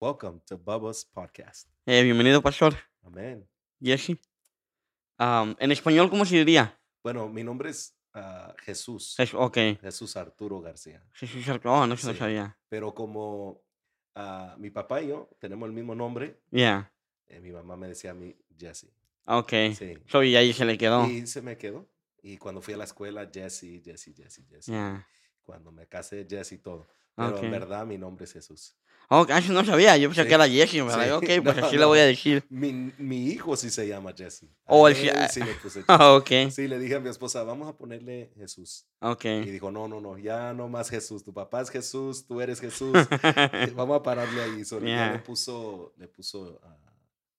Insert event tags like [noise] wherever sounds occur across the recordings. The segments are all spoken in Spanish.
Welcome to Bubba's podcast. Eh, bienvenido, pastor. Amén. Jesse. Am, en español, ¿cómo se diría? Bueno, mi nombre es ah, Jesús. Jes- ok. Jesús Arturo García. Jesús Arco- Oh, no se lo Sí. sabía. Pero como ah, mi papá y yo tenemos el mismo nombre, Yeah. eh, mi mamá me decía a mí Jesse. Ok. Sí. So, y ahí se le quedó. Y se me quedó. Y cuando fui a la escuela, Jesse, Jesse, Jesse, Jesse. Yeah. Cuando me casé, Jesse todo. Pero Ok. en verdad mi nombre es Jesús. Oh, no sabía. Yo pensé Sí. que era Jesse. ¿verdad? Sí. Ok, pues No, así le no. voy a decir. Mi, mi hijo sí se llama Jesse. Oh, él sí- le puse [laughs] Jesse. Ah, ok. Sí, le dije a mi esposa, vamos a ponerle Jesús. Ok. Y dijo, no, no, no, ya no más Jesús. Tu papá es Jesús, tú eres Jesús. [laughs] Vamos a pararle ahí. So, ya le Yeah. puso, le puso,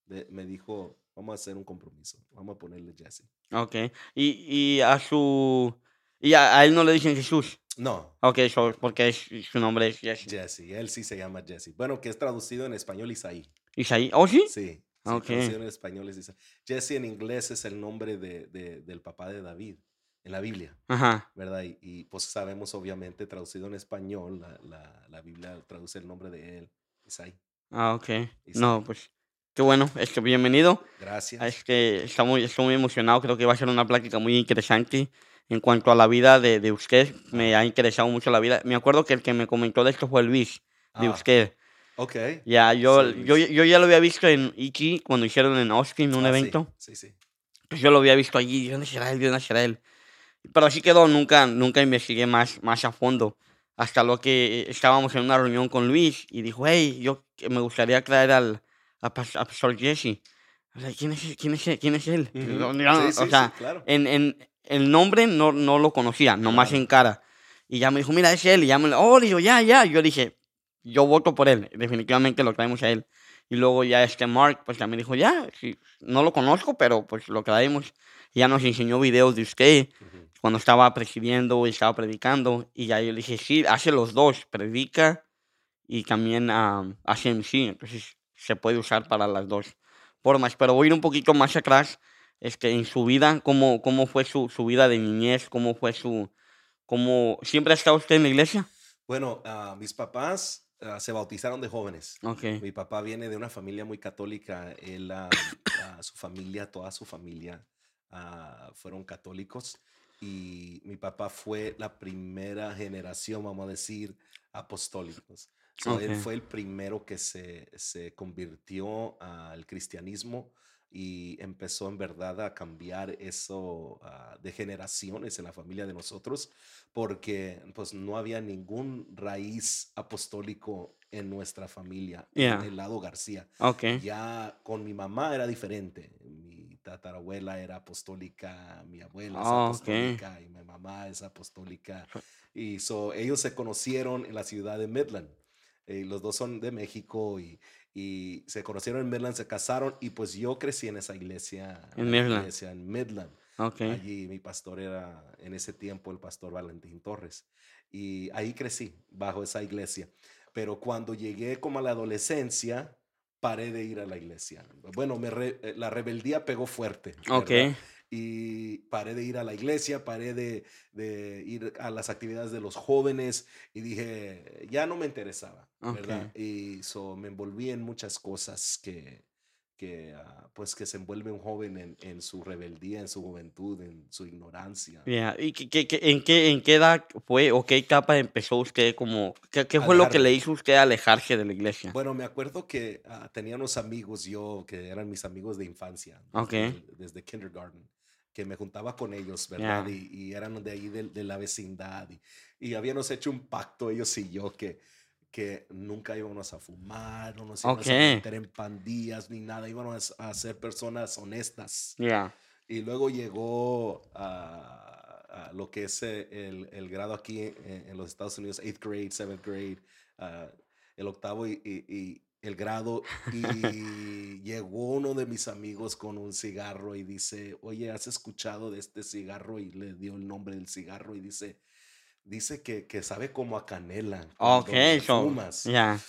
le- me dijo, vamos a hacer un compromiso. Vamos a ponerle Jesse. Ok. Y, y a su... Y a, a él no le dicen Jesús. No, Ok, so, porque es- su nombre es Jesse. Jesse. Él sí se llama Jesse. Bueno, que es traducido en español Isaí. Isaí. ¿Oh, sí? Sí. sí, Ok. traducido en español es Isaí. Jesse en inglés es el nombre de, de- del papá de David en la Biblia. Ajá. ¿verdad? Y, y, pues sabemos, obviamente, traducido en español, la, la, la Biblia traduce el nombre de él, Isaí. Ah, ok. Isaí. No, pues... Qué bueno. Este, bienvenido. Gracias. Es que está muy, estoy muy emocionado, creo que va a ser una plática muy interesante en cuanto a la vida de, de usted. Me ha interesado mucho la vida. Me acuerdo que el que me comentó de esto fue Luis, de Ah, usted. Ok. Ya, yo, Sí, yo, yo ya lo había visto en E.T. cuando hicieron en Austin un Ah, sí, evento. Sí, sí. Pues yo lo había visto allí, ¿de dónde será él? ¿De dónde será él? Pero así quedó, nunca, nunca investigué más, más a fondo. Hasta lo que estábamos en una reunión con Luis y dijo, hey, yo me gustaría traer al, a, Pas- a Pastor Jesse. O sea, ¿quién es, quién es? ¿Quién es él? No, no, Sí, sí, o sí, sea, claro. en, en el nombre no, no lo conocía, nomás Claro. en cara. Y ya me dijo, mira, es él. Y ya me lo, oh, digo, ya, ya. Yo dije, yo voto por él. Definitivamente lo traemos a él. Y luego ya este Mark, pues ya me dijo, ya, sí, no lo conozco, pero pues lo traemos. Y ya nos enseñó videos de usted cuando estaba presidiendo y estaba predicando. Y ya yo le dije, sí, hace los dos, predica y también am, hace MC. Entonces se puede usar para las dos formas. Pero voy a ir un poquito más atrás este, en su vida, cómo, cómo fue su, su vida de niñez, cómo fue su... Cómo, ¿Siempre ha estado usted en la iglesia? Bueno, ah, mis papás ah, se bautizaron de jóvenes. Ok. Mi papá viene de una familia muy católica. Él, ah, su familia, toda su familia fueron católicos. Y mi papá fue la primera generación, vamos a decir, apostólicos. So, Él fue el primero que se, se convirtió al cristianismo y empezó en verdad a cambiar eso ah, de generaciones en la familia de nosotros, porque pues no había ningún raíz apostólico en nuestra familia, Yeah. en el lado García. Ok. Ya con mi mamá era diferente. Mi tatarabuela era apostólica, mi abuela es Ah, apostólica y mi mamá es apostólica. Y so, ellos se conocieron en la ciudad de Midland. Eh, los dos son de México y, y se conocieron en Midland, se casaron y pues yo crecí en esa iglesia. En la Midland. iglesia en Midland. Ok. Allí mi pastor era en ese tiempo el pastor Valentín Torres. Y ahí crecí, bajo esa iglesia. Pero cuando llegué como a la adolescencia, paré de ir a la iglesia. Bueno, me re- eh, la rebeldía pegó fuerte. Ok. ¿Verdad? Y paré de ir a la iglesia, paré de, de ir a las actividades de los jóvenes y dije, ya no me interesaba, ¿verdad? Ok. Y so, me envolví en muchas cosas que, que ah, pues que se envuelve un joven en, en su rebeldía, en su juventud, en su ignorancia. Yeah. ¿Y qué, qué- qué- en, qué, en qué edad fue o qué etapa empezó usted como... ¿Qué, fue lo que le hizo usted alejarse de la iglesia? Bueno, me acuerdo que ah, tenía unos amigos yo que eran mis amigos de infancia, Ok. desde, desde kindergarten, que me juntaba con ellos, ¿verdad? Yeah. Y, y eran de ahí de, de la vecindad. Y, y habíamos hecho un pacto, ellos y yo, que, que nunca íbamos a fumar, no nos íbamos Ok. a meter en pandillas ni nada, íbamos a ser personas honestas. Yeah. Y luego llegó a, lo que es eh, el, el grado aquí en, en los Estados Unidos, 8th grade, 7th grade, ah, el octavo y el grado. Y llegó uno de mis amigos con un cigarro y dice, oye, ¿has escuchado de este cigarro? Y le dio el nombre del cigarro y dice, dice que, que sabe como a canela. Ok, so... Yeah.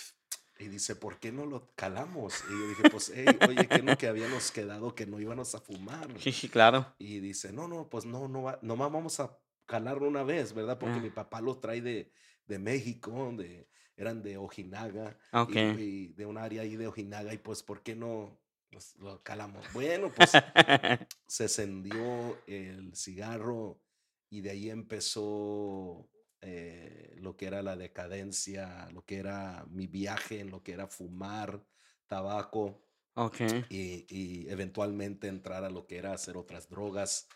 Y dice, ¿por qué no lo calamos? Y yo dije, pues, hey, oye, ¿qué lo que habíamos quedado que no íbamos a fumar? Sí, sí, claro. Y dice, no, no, pues no, no, nomás vamos a calarlo una vez, ¿verdad? Porque Ah. mi papá lo trae de, de México, de, eran de Ojinaga. Ok. Y, y de un área ahí de Ojinaga. Y pues, ¿por qué no pues, lo calamos? Bueno, pues [laughs] se encendió el cigarro y de ahí empezó eh, lo que era la decadencia, lo que era mi viaje en lo que era fumar, tabaco ok. y, y eventualmente entrar a lo que era hacer otras drogas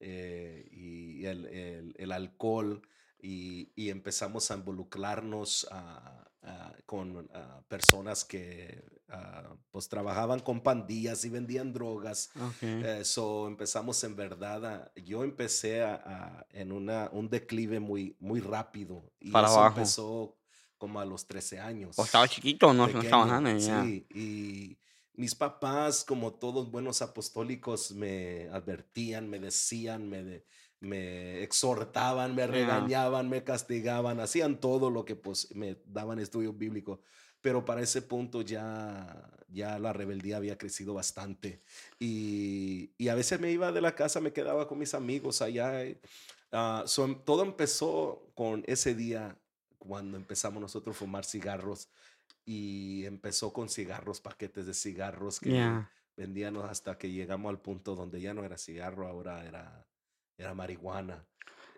eh, y el, el- el alcohol y, y empezamos a involucrarnos ah, ah, con ah, personas que pues trabajaban con pandillas y vendían drogas. Eso empezamos en verdad a, yo empecé a, a- en una, un declive muy, muy rápido y Para eso abajo. empezó como a los 13 años O estaba chiquito, no, no estaba grande, sí, y mis papás, como todos buenos apostólicos, me advertían, me decían, me, de- me exhortaban, me regañaban, me castigaban, hacían todo lo que pues me daban estudio bíblico. Pero para ese punto ya, ya la rebeldía había crecido bastante. Y, y a veces me iba de la casa, me quedaba con mis amigos allá. ah, so, em- todo empezó con ese día cuando empezamos nosotros a fumar cigarros y empezó con cigarros, paquetes de cigarros que Ya. vendían hasta que llegamos al punto donde ya no era cigarro, ahora era, era marihuana.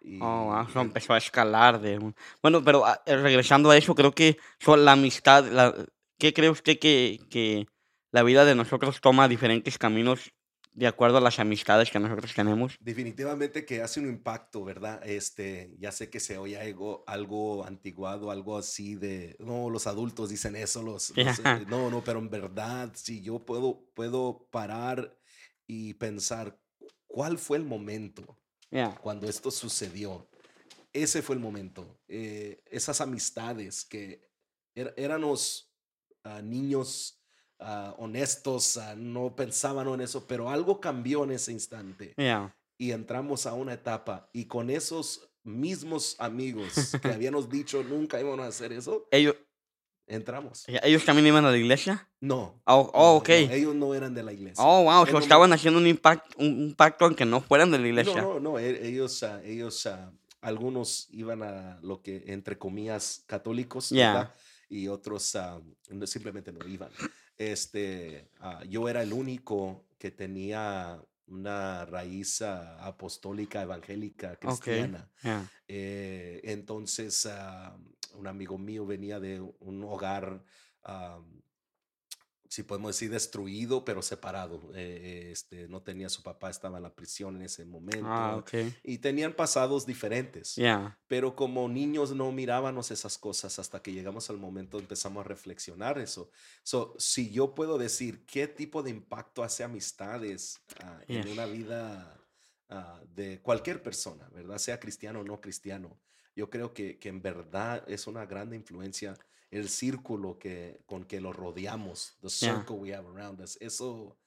Y Oh, eso empezó a escalar de un... Bueno, pero ah, eh, regresando a eso, creo que so- la amistad, la... ¿qué cree usted que, que la vida de nosotros toma diferentes caminos de acuerdo a las amistades que nosotros tenemos? definitivamente que hace un impacto, ¿verdad? Este, ya sé que se oye algo, algo antiguado, algo así de, no, los adultos dicen eso, los, [laughs] los, eh, no, no, pero en verdad, si yo puedo, puedo parar y pensar, ¿cuál fue el momento? Ya. cuando esto sucedió. Ese fue el momento. Eh, esas amistades que er- éramos ah, niños ah, honestos, ah, no pensaban en eso, pero algo cambió en ese instante Ya. y entramos a una etapa y con esos mismos amigos que habíamos dicho nunca íbamos a hacer eso, Ellos, entramos. ¿Ellos también iban a la iglesia? No. Oh, oh, no, ok. no, ellos no eran de la iglesia. Oh, wow, so estaban haciendo un, impact, un, un pacto aunque no fueran de la No, iglesia. no, no, e- ellos, ah, ellos, ah, algunos iban a lo que, entre comillas, católicos, Ya. ¿verdad? Y otros no- simplemente no iban. Este, yo era el único que tenía una raíz ah, apostólica, evangélica, cristiana. Eh, entonces, ah, un amigo mío venía de un hogar, ah, si podemos decir, destruido, pero separado. Eh, este, no tenía su papá, estaba en la prisión en ese momento. Ah, ok. Y tenían pasados diferentes. Ya. Pero como niños no mirábamos esas cosas hasta que llegamos al momento empezamos a reflexionar eso. So, si yo puedo decir qué tipo de impacto hace amistades ah, en Yes. una vida ah, de cualquier persona, ¿verdad? Sea cristiano o no cristiano. Yo creo que, que en verdad es una gran influencia el círculo que, con que lo rodeamos, the Yeah. circle we have around us. Eso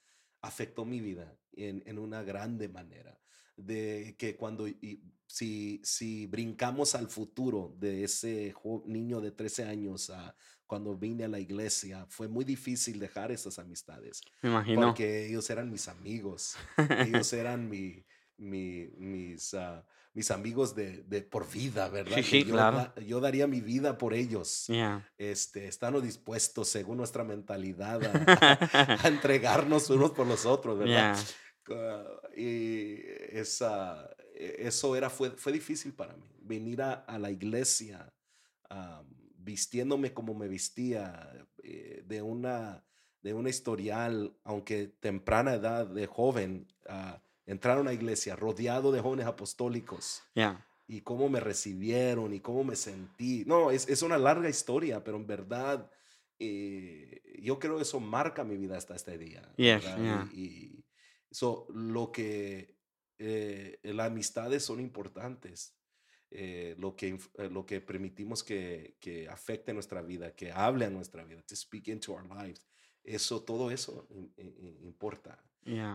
afectó mi vida en, en una grande manera. De que cuando, y si, si brincamos al futuro de ese niño de 13 años a cuando vine a la iglesia, fue muy difícil dejar esas amistades, Me imagino. porque ellos eran mis amigos, [laughs] ellos eran mi, mi- mis, ah, mis amigos de, de por vida, ¿verdad? Sí, Que sí, yo, claro. da- yo daría mi vida por ellos. Ya. Este, estamos dispuestos, según nuestra mentalidad, a, [laughs] a entregarnos unos por los otros, ¿verdad? Ah, y esa, e- eso era, fue, fue difícil para mí. Venir a, a la iglesia vistiéndome como me vestía, eh, de, una, de una historial, aunque temprana edad de joven, ah, entrar a una iglesia rodeado de jóvenes apostólicos Ya. y cómo me recibieron y cómo me sentí. No, es, es una larga historia, pero en verdad eh, yo creo que eso marca mi vida hasta este día. Yes, yeah. Y, y so, lo que eh, las amistades son importantes. eh, lo, que, eh, lo que permitimos que, que afecte nuestra vida, que hable a nuestra vida, to speak into our lives. Eso, todo eso importa.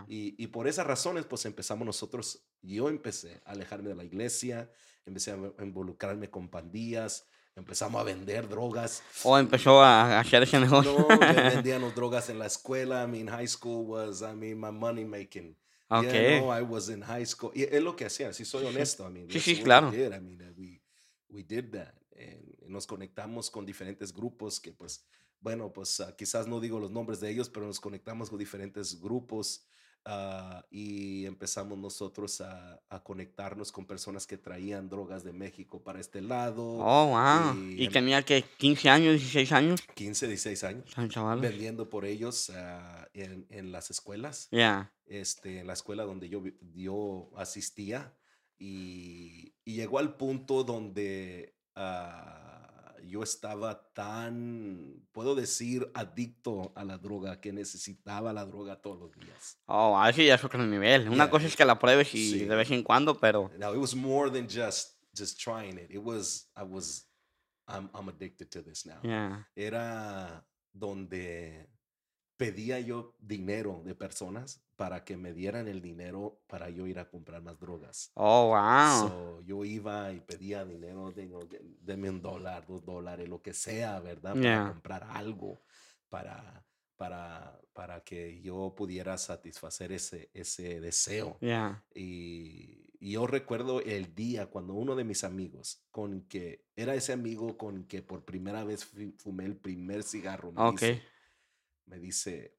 Y, y por esas razones, pues empezamos nosotros, yo empecé a alejarme de la iglesia, empecé a involucrarme con pandillas, empezamos a vender drogas. O empezó a a hacer ese [laughs] negocio. No, [laughs] vendíamos drogas en la escuela. I mean, high school was, I mean, my money making. Ok. Yeah, no, I was in high school. Y es lo que hacía, si soy honesto. I mean, Sí, sí, what we claro. did. I mean, we, we did that. eh, nos conectamos con diferentes grupos que pues, bueno, pues ah, quizás no digo los nombres de ellos, pero nos conectamos con diferentes grupos ah, y empezamos nosotros a, a conectarnos con personas que traían drogas de México para este lado. Oh, wow. Y ¿Y tenía que 15 años, 16 años? 15, 16 años chavales. vendiendo por ellos ah, en, en las escuelas, Yeah. este, en la escuela donde yo, yo asistía y, y llegó al punto donde yo estaba tan, puedo decir, adicto a la droga, que necesitaba la droga todos los días. Oh, a ese ya es otro nivel. Una Yeah, cosa es que la pruebes y sí. de vez en cuando, pero Now, it was more than just, just trying it. It was, I was, I'm, I'm addicted to this now. yeah. era donde pedía yo dinero de personas para que me dieran el dinero para yo ir a comprar más drogas. Oh, wow. So, yo iba y pedía dinero, de, deme un dólar, dos dólares, lo que sea, ¿verdad? Para Yeah. comprar algo, para, para, para que yo pudiera satisfacer ese, ese deseo. Yeah. Y, y yo recuerdo el día cuando uno de mis amigos, con que era ese amigo con que por primera vez fu- fumé el primer cigarro, me, Ok. dice, me dice,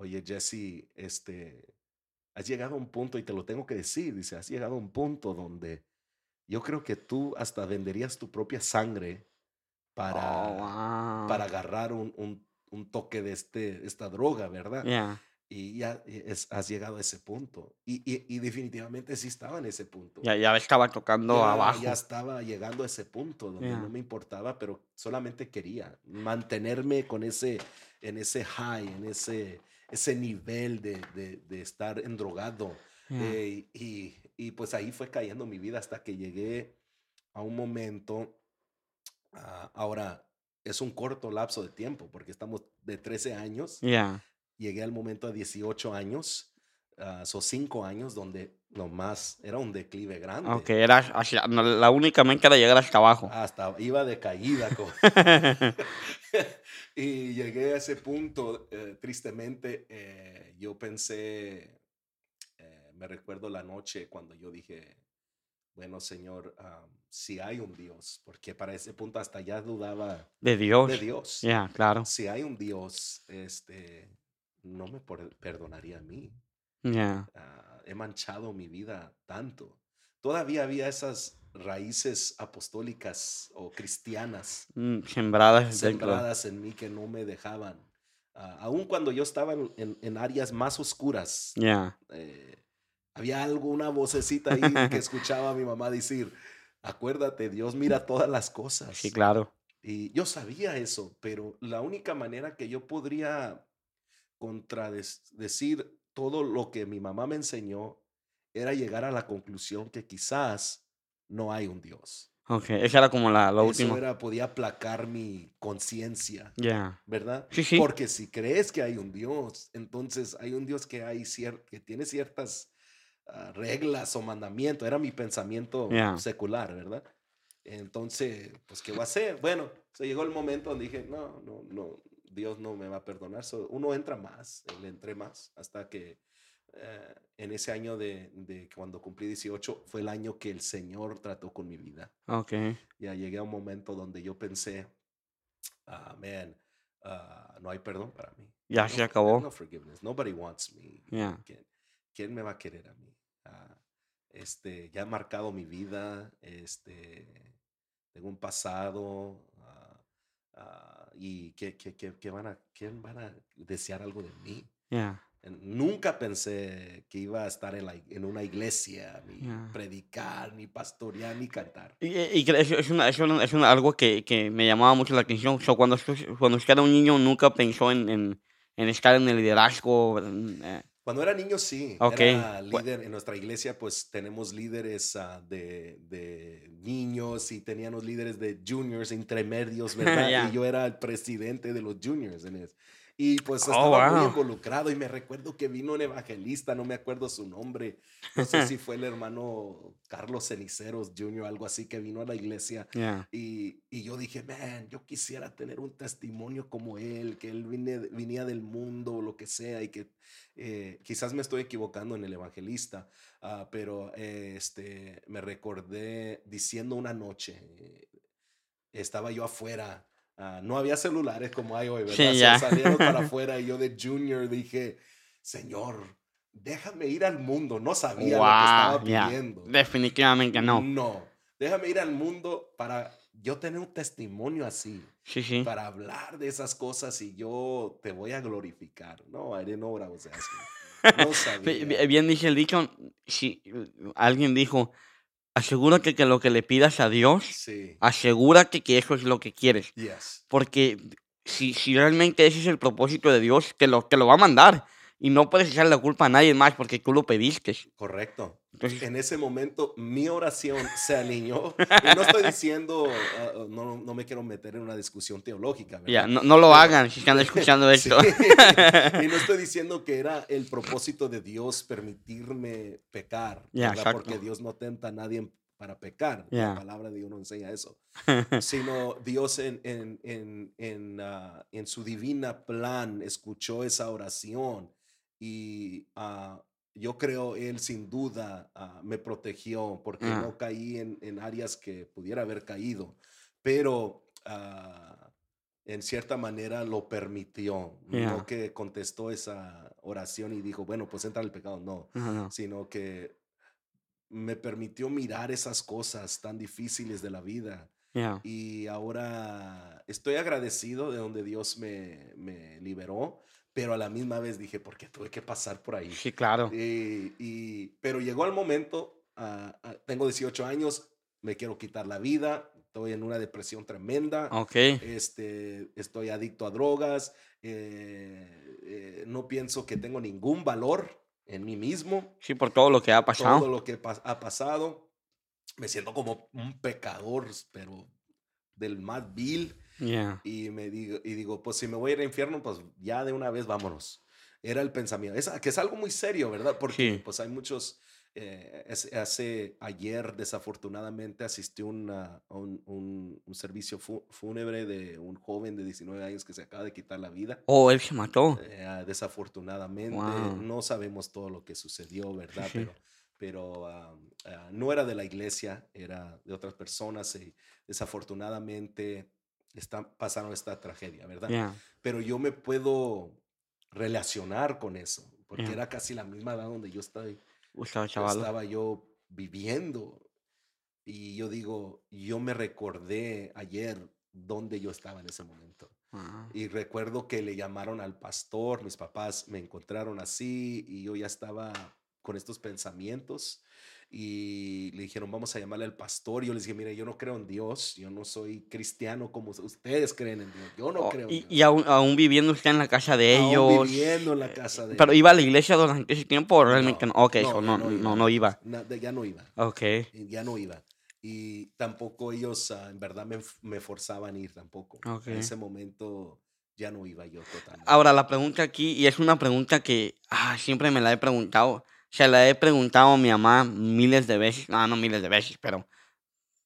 oye Jesse, este, has llegado a un punto, y te lo tengo que decir, dice, has llegado a un punto donde yo creo que tú hasta venderías tu propia sangre para, Oh, wow. para agarrar un, un- un toque de este, esta droga, ¿verdad? Yeah. Y ya es- has llegado a ese punto. Y, y- y definitivamente sí estaba en ese punto. Ya, ya estaba tocando Ya- abajo. Ya estaba llegando a ese punto donde Ya. no me importaba, pero solamente quería mantenerme con ese, en ese high, en ese, ese nivel de, de, de estar endrogado. Yeah. Eh, y, y pues ahí fue cayendo mi vida hasta que llegué a un momento. ah, ahora, es un corto lapso de tiempo, porque estamos de 13 años Yeah. llegué al momento a 18 años, ah, son 5 años donde nomás era un declive grande. Ok, era hacia, la única mente era llegar hasta abajo. Hasta iba de caída. [laughs] [laughs] y llegué a ese punto, eh, tristemente, eh, yo pensé, eh, me recuerdo la noche cuando yo dije, bueno, Señor, ah, si hay un Dios, porque para ese punto hasta ya dudaba De Dios. de Dios. Yeah, claro. Si hay un Dios, este, no me perdonaría a mí. Yeah. He manchado mi vida tanto. Todavía había esas raíces apostólicas o cristianas Mm, Sembradas en mí que no me dejaban. Ah, aun cuando yo estaba en, en- en áreas más oscuras, Yeah. eh, había algo, una vocecita ahí que [laughs] escuchaba a mi mamá decir, acuérdate, Dios [laughs] mira todas las cosas. Sí, claro. Y yo sabía eso, pero la única manera que yo podría contradecir todo lo que mi mamá me enseñó era llegar a la conclusión que quizás no hay un Dios. Ok, esa era como la, lo Eso último. era, podía aplacar mi conciencia, Yeah. ¿verdad? Sí, sí. Porque si crees que hay un Dios, entonces hay un Dios que, hay cier- que tiene ciertas ah, reglas o mandamientos. Era mi pensamiento Yeah. secular, ¿verdad? Entonces, pues, ¿qué voy a hacer? Bueno, se llegó el momento donde dije, no, no, no, Dios no me va a perdonar. So, uno entra más, le entré más, hasta que eh, en ese año de, de cuando cumplí 18 fue el año que el Señor trató con mi vida. Ok. Ya llegué a un momento donde yo pensé, ah, man, ah, no hay perdón para mí. Ya No se acabó. No forgiveness. Nobody wants me. Yeah. ¿Quién, quién me va a querer a mí? Ah, este, ya he marcado mi vida. Este, tengo un pasado. Ah, y que, que, que, que van a, ¿quién van a desear algo de mí? Yeah. Nunca pensé que iba a estar en, la, en una iglesia, ni Yeah. predicar, ni pastorear, ni cantar. Y, y- y eso es, una, eso es una- algo que, que me llamaba mucho la atención. So, cuando, cuando usted era un niño, nunca pensó en, en, en estar en el liderazgo. eh, Cuando era niño, sí. Ok, Era líder. En nuestra iglesia, pues tenemos líderes ah, de, de niños y teníamos líderes de juniors, intermedios, [laughs] ¿verdad? Y yo era el presidente de los juniors en. Y pues Oh, estaba muy wow. involucrado y me recuerdo que vino un evangelista, no me acuerdo su nombre, no sé [laughs] si fue el hermano Carlos Ceniceros Jr., algo así, que vino a la iglesia yeah. y, y yo dije, man, yo quisiera tener un testimonio como él, que él vine, venía del mundo o lo que sea, y que eh, quizás me estoy equivocando en el evangelista, ah, pero eh, este, me recordé diciendo una noche, eh, estaba yo afuera. Ah, no había celulares como hay hoy, ¿verdad? Sí, ya. salíamos para [laughs] afuera y yo de junior dije, Señor, déjame ir al mundo. No sabía lo que estaba Wow, pidiendo. Definitivamente no. No, déjame ir al mundo para yo tener un testimonio así, Sí, sí. para hablar de esas cosas y yo te voy a glorificar. No, I didn't know what I was asking. No sabía. bi- Bien dicho, si alguien dijo, asegúrate que lo que le pidas a Dios, Sí, asegúrate que eso es lo que quieres. yes. Porque si, si realmente ese es el propósito de Dios, te lo, te lo va a mandar. Y no puedes echar la culpa a nadie más porque tú lo pediste. Correcto. En ese momento mi oración se alineó. Y no estoy diciendo, ah, no, no me quiero meter en una discusión teológica. ya, no, no lo hagan si están escuchando [laughs] Sí. esto. y no estoy diciendo que era el propósito de Dios permitirme pecar, exacto. porque Dios no tenta a nadie para pecar. Ya. La palabra de Dios no enseña eso. [laughs] Sino Dios en, en, en, en, ah, en su divina plan escuchó esa oración y ah, yo creo Él sin duda ah, me protegió porque Ah. no caí en, en áreas que pudiera haber caído, pero ah, en cierta manera lo permitió, Ya. no que contestó esa oración y dijo, bueno, pues entra el pecado, no, sino que me permitió mirar esas cosas tan difíciles de la vida Ya. y ahora estoy agradecido de donde Dios me, me liberó, pero a la misma vez dije, ¿por qué tuve que pasar por ahí? Sí, claro. Y, y- pero llegó el momento, ah, ah, tengo 18 años, me quiero quitar la vida, estoy en una depresión tremenda, Ok. este, estoy adicto a drogas, eh, eh, no pienso que tengo ningún valor en mí mismo, Sí, por todo lo que ha todo pasado. lo que ha pasado, me siento como un pecador, pero del más vil. Ya. Y me digo, y digo, pues si me voy a ir al infierno, pues ya de una vez vámonos. Era el pensamiento. Es, que es algo muy serio, ¿verdad? Porque Sí. pues hay muchos... eh, es- hace ayer, desafortunadamente, asistí una- a un, un- un servicio fúnebre de un joven de 19 años que se acaba de quitar la vida. Oh, él se mató. Eh, desafortunadamente, Wow. no sabemos todo lo que sucedió, ¿verdad? sí. Pero, pero ah, no era de la iglesia, era de otras personas y desafortunadamente está, pasaron esta tragedia, ¿verdad? Pero yo me puedo relacionar con eso, porque era casi la misma edad donde yo estaba, yo estaba yo viviendo. Y yo digo, yo me recordé ayer dónde yo estaba en ese momento. Ah, Y recuerdo que le llamaron al pastor, mis papás me encontraron así y yo ya estaba con estos pensamientos y le dijeron, vamos a llamarle al pastor. Y yo les dije, mire, yo no creo en Dios, yo no soy cristiano como ustedes creen en Dios, yo no Oh, creo en y, Dios. y aún, aún viviendo usted en la casa de Aún ellos. viviendo en la casa de Pero ellos. iba a la iglesia durante ese tiempo o realmente no. Ok, no, so no, no no, no, iba. iba. Ya no iba, Ok. eh, ya no iba. Y tampoco ellos ah, en verdad me, me forzaban a ir tampoco. Ok. En ese momento ya no iba yo totalmente. Ahora, la pregunta aquí, y es una pregunta que ah, siempre me la he preguntado. Se la he preguntado a mi mamá miles de veces. No, no miles de veces, pero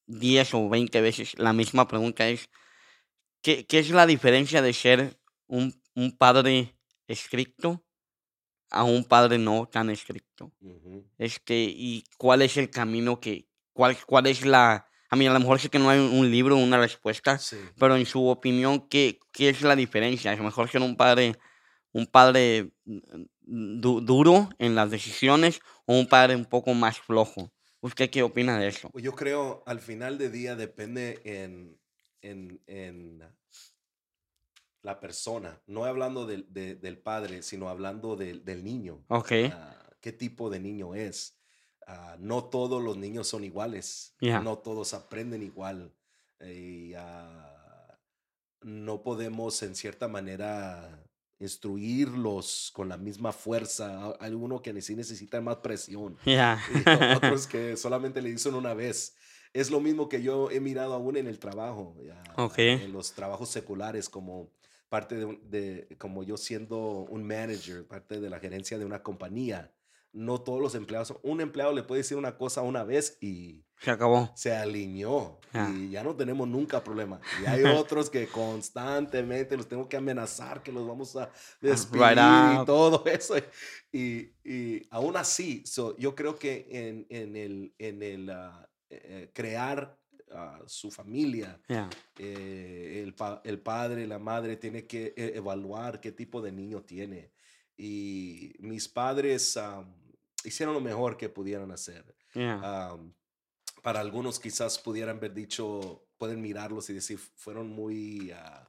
10 o 20 veces. La misma pregunta es, ¿qué, qué es la diferencia de ser un, un padre estricto a un padre no tan estricto? Ujú. Este, y cuál es el camino que, cuál, cuál es la, a mí a lo mejor sé que no hay un libro, una respuesta, Sí. pero en su opinión, ¿qué, qué es la diferencia? A lo mejor ser un padre, un padre du- duro en las decisiones o un padre un poco más flojo. ¿Usted qué opina de eso? Pues Yo creo al final de día depende en, en, en la persona, no hablando del, de- del padre, sino hablando del, del niño. Ok, Ah, ¿Qué tipo de niño es? Ah, no todos los niños son iguales, no todos aprenden igual. y, ah, no podemos en cierta manera instruirlos con la misma fuerza. A- Hay uno que sí necesita más presión [laughs] ya. y otros [laughs] que solamente le dicen una vez. Es lo mismo que yo he mirado aún en el trabajo, ya, Ok. en los trabajos seculares, como parte de, de- como yo siendo un manager, parte de la gerencia de una compañía. No todos los empleados, un empleado le puede decir una cosa una vez y Se acabó. se alineó y ya no tenemos nunca problema. Y hay [laughs] otros que constantemente los tengo que amenazar que los vamos a despedir y todo [laughs] eso. Y, y aún así, so, yo creo que en, en el, en el ah, eh, crear a su familia. Yeah. Eh, el, pa- el padre, la madre tiene que e- evaluar qué tipo de niño tiene. Y mis padres hicieron lo mejor que pudieran hacer. Yeah. Am, para algunos quizás pudieran haber dicho, pueden mirarlos y decir, fueron muy ah,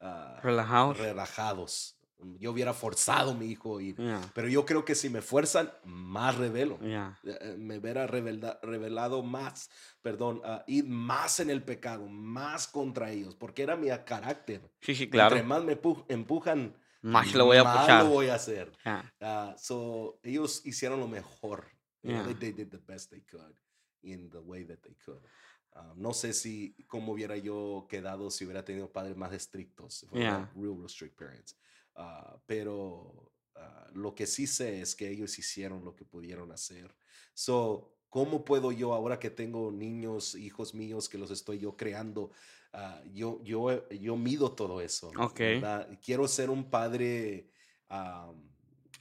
ah, Relajados. relajados. Yo hubiera forzado a mi hijo a ir. Yeah. Pero yo creo que si me fuerzan, más revelo. Yeah. Eh, Me hubiera revelda- revelado más, perdón, ah, ir más en el pecado, más contra ellos, porque era mi carácter. Sí, sí, Entre claro. más me pu- empujan, Más lo voy a más puchar. lo voy a hacer. Yeah. Ah, so, ellos hicieron lo mejor. Yeah. they, they did the best they could in the way that they could. Ah, no sé si cómo hubiera yo quedado si hubiera tenido padres más estrictos. Yeah. Real, real strict parents. Ah, pero lo que sí sé es que ellos hicieron lo que pudieron hacer. So, ¿cómo puedo yo ahora que tengo niños, hijos míos que los estoy yo creando? Ah, yo, yo, yo mido todo eso. Quiero ser un padre ah,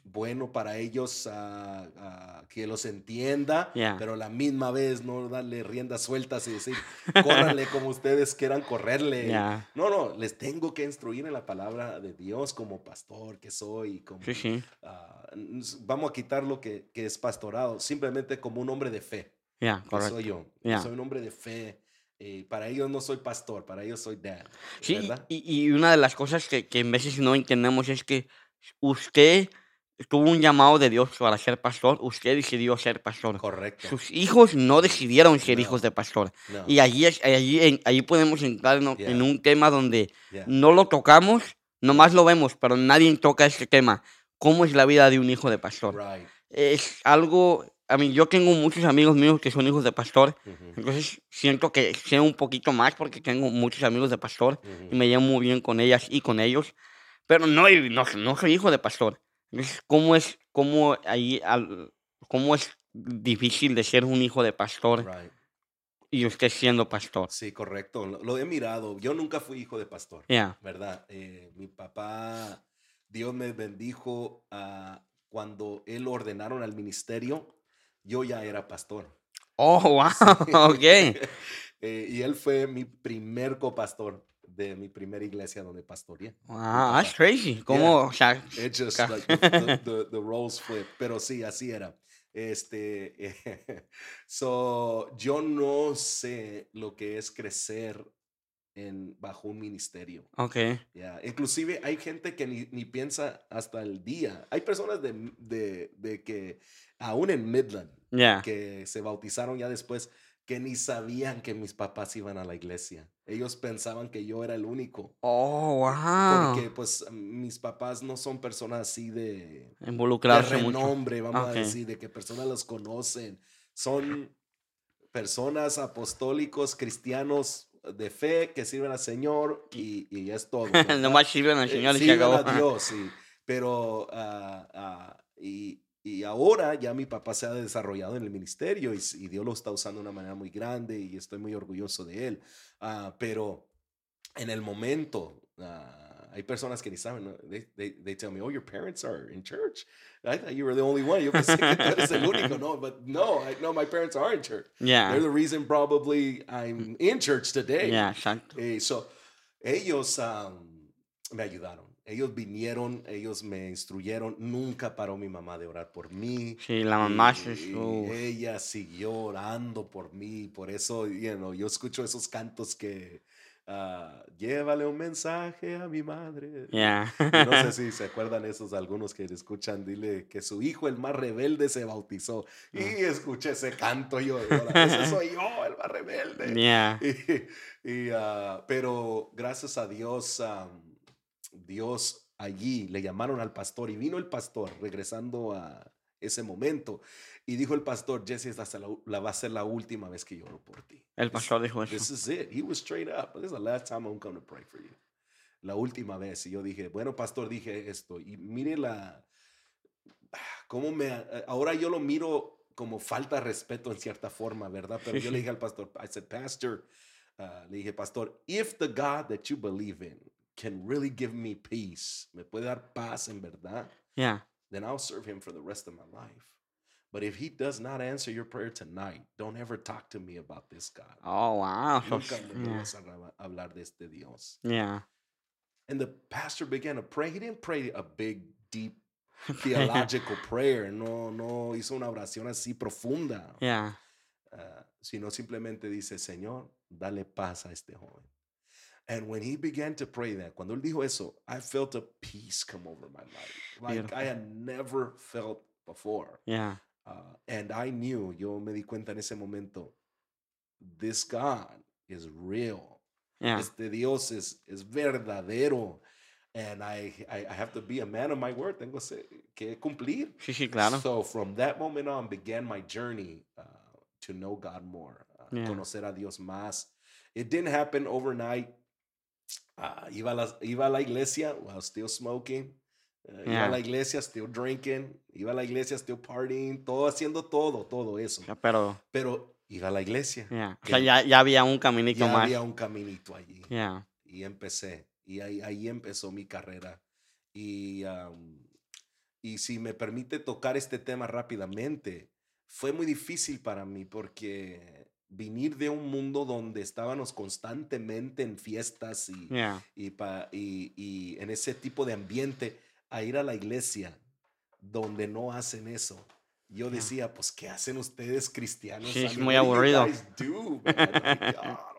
bueno para ellos, ah, que los entienda, Yeah. pero a la misma vez no darle riendas sueltas y decir, [laughs] córranle como ustedes quieran correrle. Yeah. No, no, les tengo que instruir en la palabra de Dios como pastor que soy. Como, Sí, sí. vamos a quitar lo que, que es pastorado, simplemente como un hombre de fe, Yeah, soy yo. Soy un hombre de fe. Eh, para ellos no soy pastor, para ellos soy dad. Sí, y- ¿verdad? y, y una de las cosas que, que en veces no entendemos es que usted tuvo un llamado de Dios para ser pastor, usted decidió ser pastor. Correcto. Sus hijos no decidieron ser No. hijos de pastor. No, Y allí, es- allí, en- allí podemos entrar en, o- en Yeah. un tema donde yeah, no lo tocamos, nomás lo vemos, pero nadie toca este tema. ¿Cómo es la vida de un hijo de pastor? right. Es algo, a mí yo tengo muchos amigos míos que son hijos de pastor, ujú, entonces siento que sé un poquito más porque tengo muchos amigos de pastor y ujú. me llevo muy bien con ellas y con ellos, pero no, no, no soy hijo de pastor. Entonces, ¿cómo es, cómo ahí, al- cómo es difícil de ser un hijo de pastor Right. y usted siendo pastor? Sí, correcto. Lo, lo he mirado. Yo nunca fui hijo de pastor. Yeah. ¿verdad? Eh, mi papá, Dios me bendijo ah, cuando él ordenaron al ministerio, yo ya era pastor. Oh, [laughs] wow, ok. [laughs] Eh, y él fue mi primer copastor de mi primera iglesia donde pastoreé. Wow, that's crazy. ¿Cómo, o sea, It just like the, the, [laughs] the- roles flip. Pero sí, así era. Este, so, yo no sé lo que es crecer en, bajo un ministerio. ok, Ya, Inclusive hay gente que ni, ni piensa hasta el día. Hay personas de, de, de que, aún en Midland, yeah. que se bautizaron ya después, que ni sabían que mis papás iban a la iglesia. Ellos pensaban que yo era el único. Oh, wow. Porque pues mis papás no son personas así de, de Involucrarse mucho. renombre, vamos Ok. a decir, de que personas los conocen. Son personas apostólicos, cristianos de fe que sirven al Señor y, y es todo. [laughs] ¿verdad? Nomás sirven al Eh, Señor y se acabó. a Dios, sí. Pero, ah, ah, y, y ahora ya mi papá se ha desarrollado en el ministerio y, Dios lo está usando de una manera muy grande y estoy muy orgulloso de él. Ah, pero en el momento, ah, hay personas que ni saben, ¿no? they, they, they tell me, oh, your parents are in church. I thought you were the only one. Yo pensé que tú eres el único. No, but no, I, no, my parents are in church. Yeah, They're the reason probably I'm in church today. yeah, exacto. Eh, so, ellos am, me ayudaron. Ellos vinieron, ellos me instruyeron. Nunca paró mi mamá de orar por mí. Sí, la mamá Y- y ella siguió orando por mí. Por eso, you know, yo escucho esos cantos que ah, llévale un mensaje a mi madre. Yeah. No sé [laughs] si se acuerdan esos algunos que escuchan, dile que su hijo, el más rebelde, se bautizó. Y Ah. escuché ese canto yo, "Ahora, ese [laughs] soy yo, el más rebelde. Yeah. [laughs] Y, y, ah, pero gracias a Dios, am, Dios allí le llamaron al pastor y vino el pastor regresando a ese momento y dijo el pastor, Jesse, esta es la, la- va a ser la última vez que lloro por ti. El This- pastor dijo This eso. is it. He was straight up. This is the last time I'm going to pray for you. La última vez. Y yo dije, bueno, pastor, dije esto. Y mire la... Cómo me... Ahora yo lo miro como falta de respeto en cierta forma, ¿verdad? Pero yo le [laughs] dije al pastor, I said, pastor, uh, le dije, pastor, if the God that you believe in can really give me peace, me puede dar paz en verdad, Yeah. then I'll serve him for the rest of my life. But if he does not answer your prayer tonight, don't ever talk to me about this God. Oh, wow. Nunca [laughs] me yeah. a hablar de este Dios. Yeah. And the pastor began to pray. He didn't pray a big, deep [laughs] theological prayer. No, no hizo una oración así profunda. yeah. uh, sino simplemente dice, Señor, dale paz a este joven. And when he began to pray that, cuando él dijo eso, I felt a peace come over my life, like Beautiful. I had never felt before. Yeah. Uh, and I knew, yo me di cuenta en ese momento, this God is real. Yeah. Este Dios es, es verdadero. And I, I, I have to be a man of my word. Tengo que cumplir. Sí, sí, claro. So from that moment on began my journey uh, to know God more, uh, Yeah. conocer a Dios más. It didn't happen overnight. Uh, iba, a la, iba a la iglesia while still smoking. Uh, Iba Yeah. a la iglesia still drinking. Iba a la iglesia still partying. Todo haciendo todo, todo eso. Pero, Pero iba a la iglesia. yeah. O sea, ya, ya había un caminito ya más. había un caminito allí y empecé. Y ahí, ahí empezó mi carrera. Y, am, y si me permite tocar este tema rápidamente, fue muy difícil para mí porque venir de un mundo donde estábamos constantemente en fiestas y, Yeah. y, pa- y- y en ese tipo de ambiente, a ir a la iglesia donde no hacen eso. Yo decía, pues, ¿qué hacen ustedes cristianos? Sí, es muy aburrido. do, almighty. [laughs]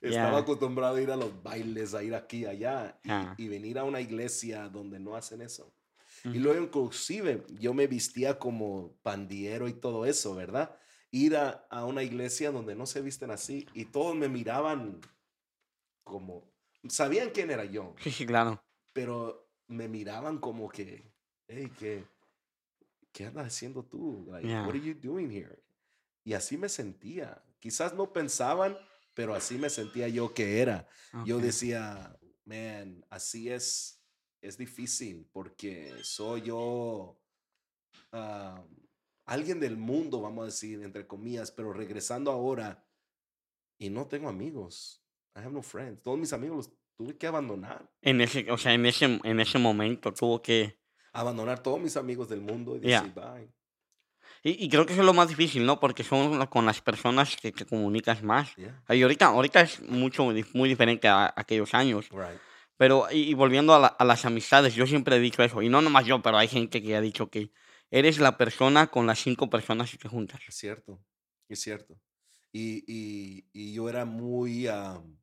Estaba acostumbrado a ir a los bailes, a ir aquí y allá, y, y venir a una iglesia donde no hacen eso. Y Ujú. luego inclusive yo me vestía como pandiero y todo eso, ¿verdad? Ir a, a una iglesia donde no se visten así y todos me miraban como, sabían quién era yo, [laughs] claro. pero me miraban como que, hey, ¿qué, qué andas haciendo tú? Like, Yeah. what are you doing here? Y así me sentía. Quizás no pensaban, pero así me sentía yo que era. Yo Ok. decía, man, así es, es difícil porque soy yo ah, alguien del mundo, vamos a decir, entre comillas, pero regresando ahora y no tengo amigos. I have no friends. Todos mis amigos los tuve que abandonar. En ese, o sea, en ese, en ese momento tuvo que... Abandonar todos mis amigos del mundo y Yeah. decir bye. Y, y creo que eso es lo más difícil, ¿no? Porque son con las personas que, que comunicas más. Yeah. Y ahorita, ahorita es mucho, muy diferente a, a aquellos años. Right. Pero, y, y volviendo a, la- a las amistades, yo siempre he dicho eso, y no nomás yo, pero hay gente que ha dicho que eres la persona con las cinco personas que te juntas. Es cierto. Es cierto. Y, y, y yo era muy am,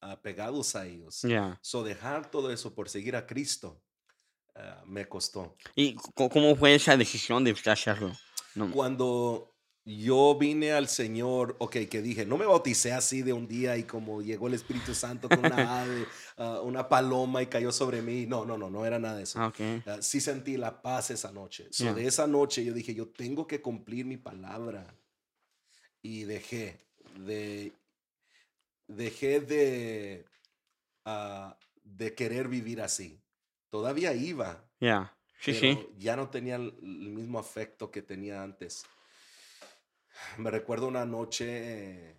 apegados a ellos. Ya. So dejar todo eso por seguir a Cristo ah, me costó. ¿Y cómo fue esa decisión de usted hacerlo? No, Cuando yo vine al Señor, ok, que dije, no me bauticé así de un día y como llegó el Espíritu Santo con una [laughs] ave, ah, una paloma y cayó sobre mí. No, no, no, no era nada de eso. Ah, ok. Ah, sí sentí la paz esa noche. So. De esa noche yo dije, yo tengo que cumplir mi palabra. Y dejé de, dejé de, de querer vivir así. Todavía iba, Ya. Sí, sí. ya no tenía el mismo afecto que tenía antes. Me recuerdo una noche,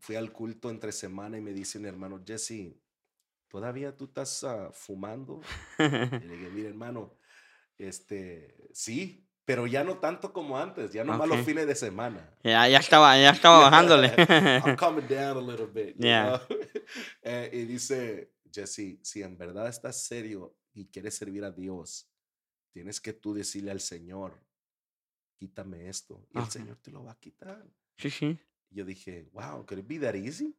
fui al culto entre semana y me dice hermano, Jesse, ¿todavía tú estás ah, fumando? [laughs] Y le dije, mire, hermano, este, sí, pero ya no tanto como antes, ya no más los fines de semana. ya, ya estaba, ya estaba bajándole. [laughs] I'm [laughs] coming down a little bit. you Yeah. know? Eh, y dice, Jesse, si en verdad estás serio y quieres servir a Dios, tienes que tú decirle al Señor, quítame esto. Y el Ajá. Señor te lo va a quitar. Sí, sí. Yo dije, wow, could it be that easy?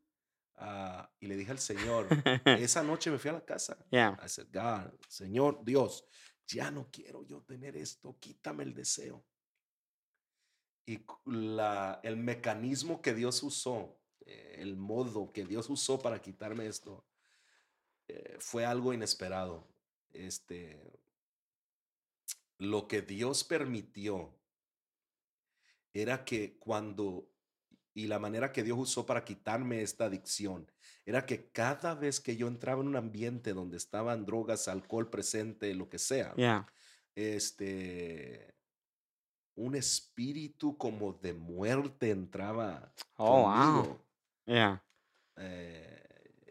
Ah, y le dije al Señor, [laughs] esa noche me fui a la casa. Ya. I said, God, Señor Dios, ya no quiero yo tener esto, quítame el deseo. Y la, el mecanismo que Dios usó, eh, el modo que Dios usó para quitarme esto, eh, fue algo inesperado. Este, lo que Dios permitió era que cuando, y la manera que Dios usó para quitarme esta adicción, era que cada vez que yo entraba en un ambiente donde estaban drogas, alcohol presente, lo que sea, este, un espíritu como de muerte entraba Oh, wow. conmigo. Ya. eh,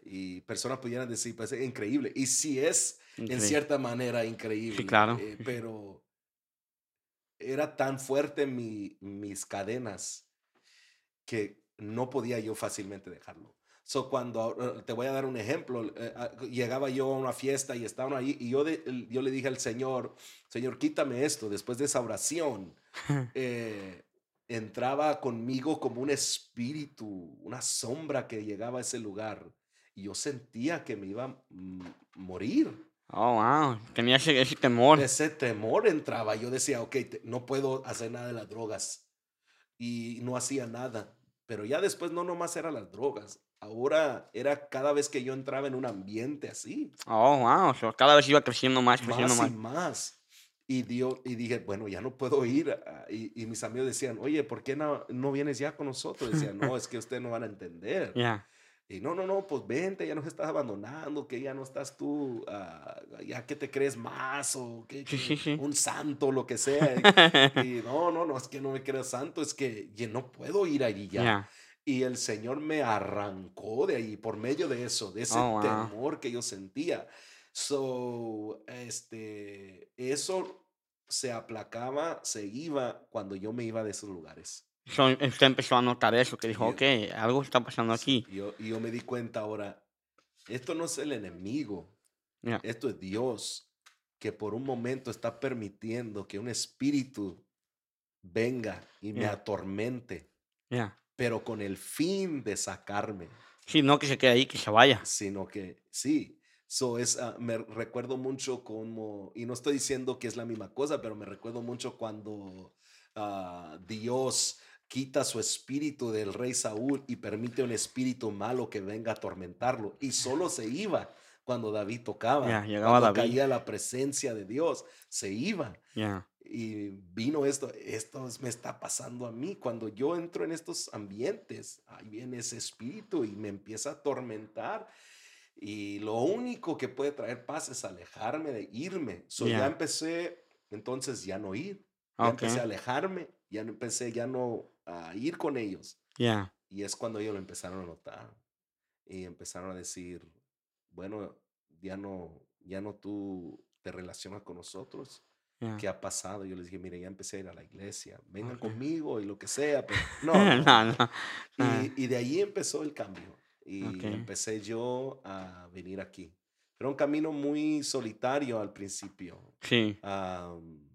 y personas pudieran decir, pues es increíble. Y sí es en cierta manera increíble. claro. eh, Sí, [laughs] sí. pero era tan fuerte mi, mis cadenas que no podía yo fácilmente dejarlo. So, cuando eh, te voy a dar un ejemplo, eh, ah, llegaba yo a una fiesta y estaban ahí y yo, de- yo le dije al Señor, Señor, quítame esto. Después de esa oración, [laughs] eh, entraba conmigo como un espíritu, una sombra que llegaba a ese lugar y yo sentía que me iba a morir. Oh, wow. Tenía ese, ese temor. Ese temor entraba. Yo decía, ok, te- no puedo hacer nada de las drogas. Y no hacía nada. Pero ya después no nomás eran las drogas. Ahora era cada vez que yo entraba en un ambiente así. Oh, wow. So, cada vez iba creciendo más, creciendo Más más. y más. Y, dio, y dije, bueno, ya no puedo ir. ah, Y, y mis amigos decían, oye, ¿por qué no, no vienes ya con nosotros? Decían, no, es que ustedes no van a entender. [laughs] Ya. Y no, no, no, pues vente, ya nos estás abandonando, que ya no estás tú, ah, ya que te crees más o que, que un santo, lo que sea. [laughs] Y no, no, no, es que no me creo santo, es que no puedo ir allí ya. Ya. Y el Señor me arrancó de ahí por medio de eso, de ese Oh, wow. temor que yo sentía. So, este, eso se aplacaba, se iba cuando yo me iba de esos lugares. So, usted empezó a notar eso, que dijo, ok, algo está pasando aquí. Y yo, yo me di cuenta ahora, esto no es el enemigo, Ya. esto es Dios, que por un momento está permitiendo que un espíritu venga y me Ya. atormente, Ya. pero con el fin de sacarme, Sí, no que se quede ahí, que se vaya. sino que sí. So es, ah, me recuerdo mucho como, y no estoy diciendo que es la misma cosa, pero me recuerdo mucho cuando ah, Dios quita su espíritu del rey Saúl y permite un espíritu malo que venga a atormentarlo. Y solo se iba cuando David tocaba. Ya, llegaba cuando David. caía la presencia de Dios, se iba. Ya. Y vino esto, esto es- me está pasando a mí. Cuando yo entro en estos ambientes, ahí viene ese espíritu y me empieza a atormentar. Y lo único que puede traer paz es alejarme de irme. So ya Ya. empecé entonces ya no ir. Ya Ok. empecé a alejarme, ya empecé ya no a ir con ellos. Ya. Y es cuando ellos lo empezaron a notar. Y empezaron a decir, bueno, ya no, ya no tú te relacionas con nosotros. Ya. ¿Qué ha pasado? Yo les dije, mire, ya empecé a ir a la iglesia. Vengan Ok. conmigo y lo que sea. Pero [laughs] no, no, No, no. y, y de ahí empezó el cambio. Y Ok. empecé yo a venir aquí. Era un camino muy solitario al principio. Sí. Am,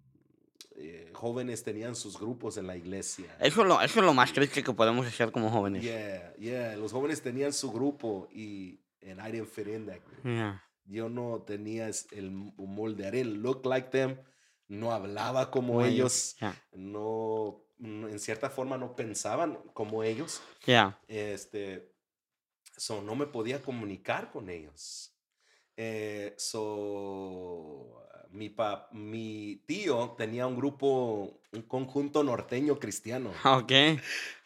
eh, jóvenes tenían sus grupos en la iglesia. Eso es, lo, eso es lo más triste que podemos hacer como jóvenes. Yeah, yeah. Los jóvenes tenían su grupo y and I didn't fit in that group. Ya. Yo no tenía el molde. I didn't look like them. No hablaba como ellos. Ya. No, en cierta forma no pensaban como ellos. Ya. Este, so, no me podía comunicar con ellos. Eh, so, mi, pa- mi tío tenía un grupo, un conjunto norteño cristiano. Ok.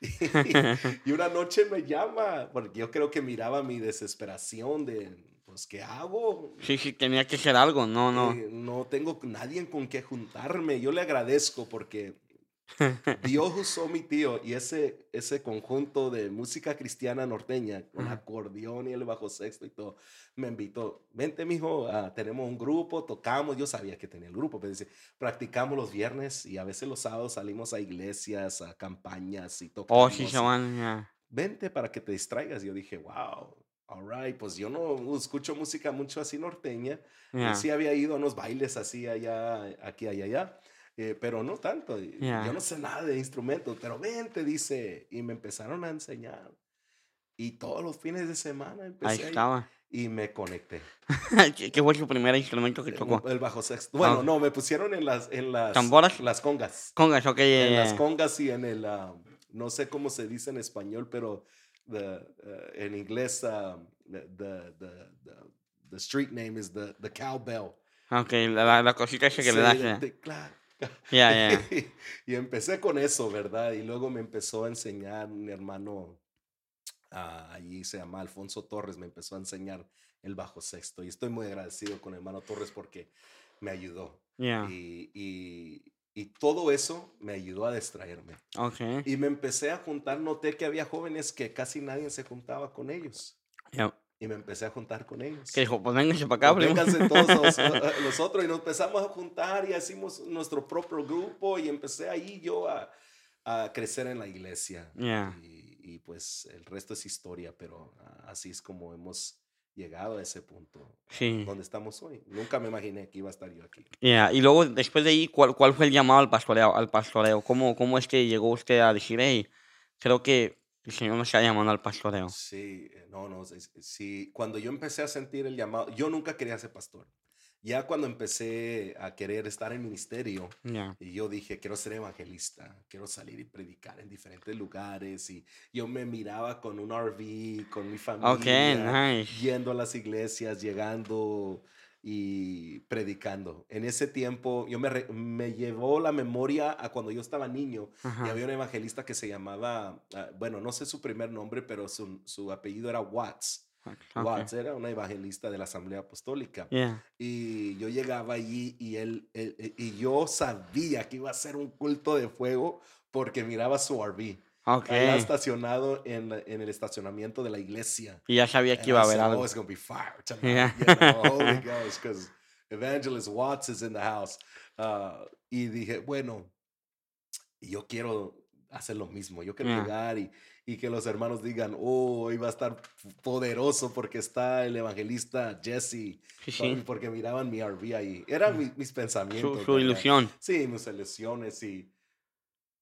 [laughs] y una noche me llama, porque yo creo que miraba mi desesperación de, pues, ¿qué hago? Sí, sí, tenía que ser algo. No, no. Eh, no tengo nadie con que juntarme. Yo le agradezco porque [laughs] Dios usó mi tío y ese, ese conjunto de música cristiana norteña, con Ajá. acordeón y el bajo sexto y todo, me invitó. Vente, mijo, ah, tenemos un grupo, tocamos. Yo sabía que tenía el grupo, pero dice, practicamos los viernes y a veces los sábados salimos a iglesias, a campañas y tocamos. Oh, sí. Vente para que te distraigas. Yo dije, wow. All right, pues yo no escucho música mucho así norteña. Ya. Sí había ido a unos bailes así allá, aquí, allá, allá, eh, pero no tanto. y Ya. Yo no sé nada de instrumentos, pero vente, dice, y me empezaron a enseñar. Y todos los fines de semana Ahí empecé a ir estaba. y me conecté. [laughs] ¿Qué fue su primer instrumento que El- tocó? El bajo sexto. Bueno, ok. no, me pusieron en las, en las, ¿Tamboras? las congas. Congas, ok. En ya, las congas y en el, ah, no sé cómo se dice en español, pero the, uh, en inglés, ah, the, the, the, street name is the, the cowbell. Ok, la, la, la cosita esa que Sí, le das. [laughs] ya. y empecé con eso, ¿verdad? Y luego me empezó a enseñar un hermano, ah, allí se llama Alfonso Torres, me empezó a enseñar el bajo sexto. Y estoy muy agradecido con el hermano Torres porque me ayudó. Y, y, y todo eso me ayudó a distraerme. Ok. Y me empecé a juntar, noté que había jóvenes que casi nadie se juntaba con ellos. Ya. Y me empecé a juntar con ellos. Que dijo, pues vénganse para acá, Pues vénganse todos [laughs] los, los otros y nos empezamos a juntar y hicimos nuestro propio grupo y empecé ahí yo a, a crecer en la iglesia. Yeah. Y, y, pues el resto es historia, pero ah, así es como hemos llegado a ese punto Sí. donde estamos hoy. Nunca me imaginé que iba a estar yo aquí. Yeah, Y luego, después de ahí, ¿cuál, cuál fue el llamado al pastoreo? Al pastoreo? ¿Cómo, ¿Cómo es que llegó usted a decir, hey, creo que el Señor nos está llamando al pastoreo? Sí, eh, no, no, sí, Cuando yo empecé a sentir el llamado, yo nunca quería ser pastor. Ya cuando empecé a querer estar en ministerio, Yeah. y yo dije, quiero ser evangelista, quiero salir y predicar en diferentes lugares. Y yo me miraba con un RV, con mi familia, Ok, nice. yendo a las iglesias, llegando y predicando. En ese tiempo, yo me, re- me llevó la memoria a cuando yo estaba niño y había un evangelista que se llamaba, ah, bueno, no sé su primer nombre, pero su, su apellido era Watts. Watts era una evangelista de la Asamblea Apostólica. Yeah. Y yo llegaba allí y él- y yo sabía que iba a ser un culto de fuego porque miraba su RV Ok. allá estacionado en, en el estacionamiento de la iglesia. Y ya sabía que iba a haber algo. Oh, it's gonna be fire tonight. Yeah. [laughs] You know, Holy Ghost, because Evangelist Watts is in the house. Uh, y dije, bueno, yo quiero hacer lo mismo. Yo quiero Yeah. llegar y, y que los hermanos digan, oh, hoy va a estar poderoso porque está el evangelista Jesse. Sí. Porque miraban mi RV ahí. Eran mi- mis pensamientos. Su, su ilusión. Sí, mis ilusiones y,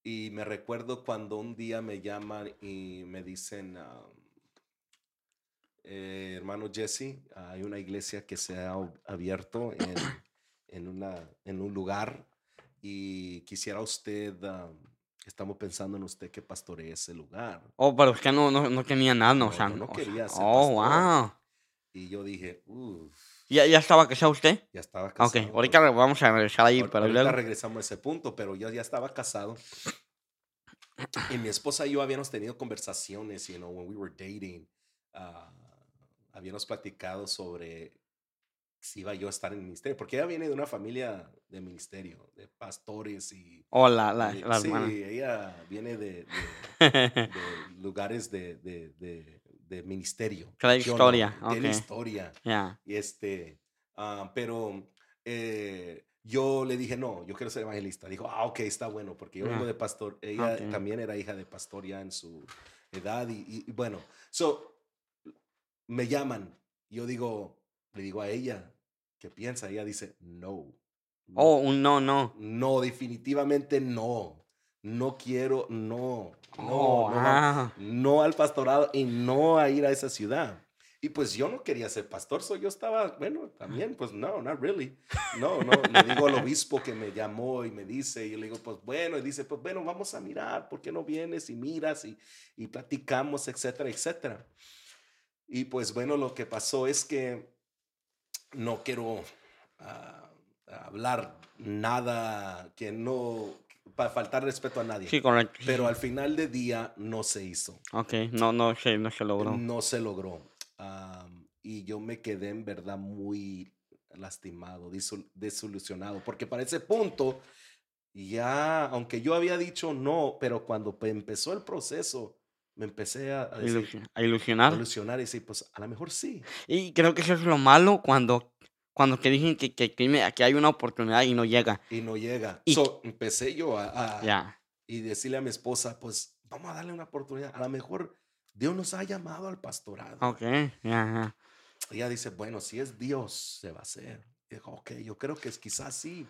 y me recuerdo cuando un día me llaman y me dicen, um, eh, hermano Jesse, hay una iglesia que se ha ab- abierto en, en, una, en un lugar y quisiera usted, um, estamos pensando en usted que pastoree ese lugar. Oh, pero usted no, no, no tenía nada, no, o No, sea, no o sea, quería ser Oh, pastor. wow. Y yo dije, uff, ¿Ya, ¿Ya estaba casado usted? ya estaba Ok, casado. ahorita re- vamos a regresar ahí, Ahor- pero ahorita regresamos a ese punto, pero yo ya estaba casado. Y mi esposa y yo habíamos tenido conversaciones, you know, when we were dating, ah, habíamos platicado sobre si iba yo a estar en el ministerio, porque ella viene de una familia de ministerio, de pastores y... Oh, la, la, y- la sí, hermana. ella viene de, de- [laughs] de lugares de, de, de, ministerio. Trae Yo no, historia, Tiene historia. Ya. Y este, ah, pero eh, yo le dije, no, yo quiero ser evangelista. Dijo, ah, ok, está bueno, porque yo vengo Ah, de pastor. Ella también era hija de pastor ya en su edad. Y, y- y bueno, so, me llaman. Yo digo, le digo a ella, ¿qué piensa? Ella dice, no. no, Oh, un no, no. No, definitivamente no. No quiero, no. No, Oh, ah. no al pastorado y no a ir a esa ciudad. Y pues yo no quería ser pastor, so yo estaba, bueno, también, pues no, not really. No, no, le digo al obispo que me llamó y me dice, y yo le digo, pues bueno, y dice, pues bueno, vamos a mirar, ¿por qué no vienes y miras y, y platicamos, etcétera, etcétera? Y pues bueno, lo que pasó es que no quiero ah, hablar nada que no, para faltar respeto a nadie. Sí, correcto. sí, Pero sí. al final de día no se hizo. Ok, no, no se, no se logró. No se logró. Y yo me quedé en verdad muy lastimado, disul- desilusionado, porque para ese punto, ya, aunque yo había dicho no, pero cuando pe- empezó el proceso, me empecé a, a decir, a a ilusionar. ilusionar y decir, pues a lo mejor sí. Y creo que eso es lo malo cuando, cuando te dicen que, que, que que hay una oportunidad y no llega. Y no llega. Y- So, empecé yo a, a- Ya. y decirle a mi esposa, pues vamos a darle una oportunidad. A lo mejor Dios nos ha llamado al pastorado. Ok, ya. Ella dice, bueno, si es Dios, se va a hacer. Y dijo, ok, yo creo que es quizás sí.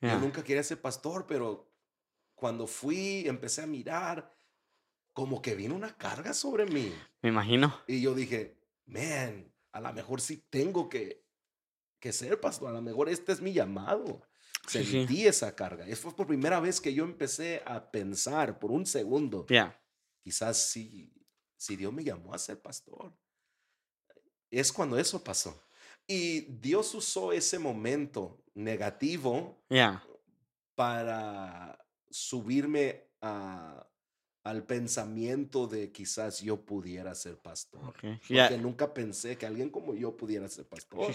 Yo ya. nunca quería ser pastor, pero cuando fui, empecé a mirar, como que vino una carga sobre mí. Me imagino. Y yo dije, man, a lo mejor sí tengo que, que ser pastor, a lo mejor este es mi llamado. Sí, sí. Sentí esa carga. Y fue por primera vez que yo empecé a pensar por un segundo, Ya. quizás sí, si Dios me llamó a ser pastor. Es cuando eso pasó. Y Dios usó ese momento negativo para subirme a- al pensamiento de quizás yo pudiera ser pastor. Porque nunca pensé que alguien como yo pudiera ser pastor.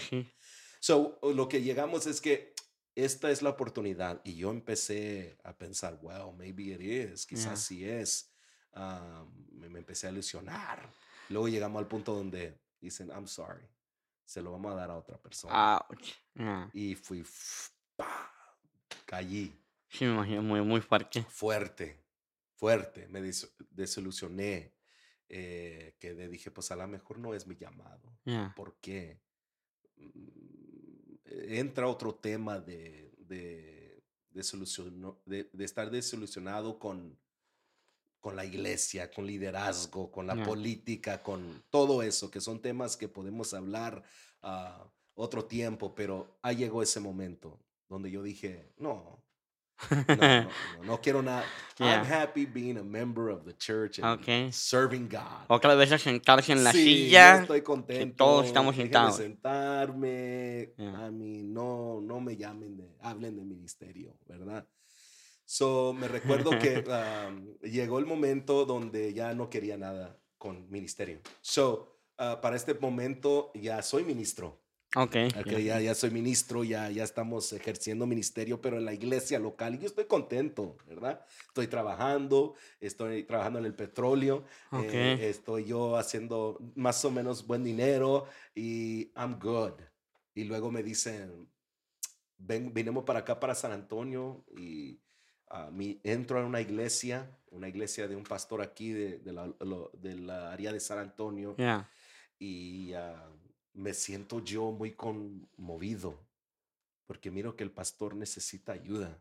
So, lo que llegamos es que esta es la oportunidad y yo empecé a pensar, well, maybe it is, quizás Yeah. sí es. Ah, me, me empecé a ilusionar. Luego llegamos al punto donde Dicen, I'm sorry. Se lo vamos a dar a otra persona. Ouch. Yeah. Y fui, pa, caí Sí, me imagino, muy, muy fuerte. fuerte, fuerte. Me des- desilusioné. Eh, que dije, pues a lo mejor no es mi llamado. Yeah. ¿Por qué? Mm, Entra otro tema de, de, de, de estar desilusionado con, con la iglesia, con liderazgo, con la política, con todo eso, que son temas que podemos hablar a otro tiempo, pero ahí llegó ese momento donde yo dije, no, no, no, [laughs] no, no quiero nada. I'm Yeah. happy being a member of the church and Okay. serving God. Otra vez a sentarse en la Sí, yo silla. estoy contento. todos estamos sentados. sentarme. Yeah. A mí no, no me llamen, de, hablen de ministerio, ¿verdad? So, me recuerdo que [laughs] um, llegó el momento donde ya no quería nada con ministerio. So, uh, para este momento ya soy ministro. Ok. Ok, yeah. ya, ya soy ministro, ya, ya estamos ejerciendo ministerio, pero en la iglesia local. Y yo estoy contento, ¿verdad? Estoy trabajando, estoy trabajando en el petróleo, Ok. eh, estoy yo haciendo más o menos buen dinero y I'm good. Y luego me dicen, ven, vinimos para acá, para San Antonio, y ah, mi, entro a una iglesia, una iglesia de un pastor aquí de, de la, lo- de la área de San Antonio Yeah. y ah, me siento yo muy conmovido porque miro que el pastor necesita ayuda.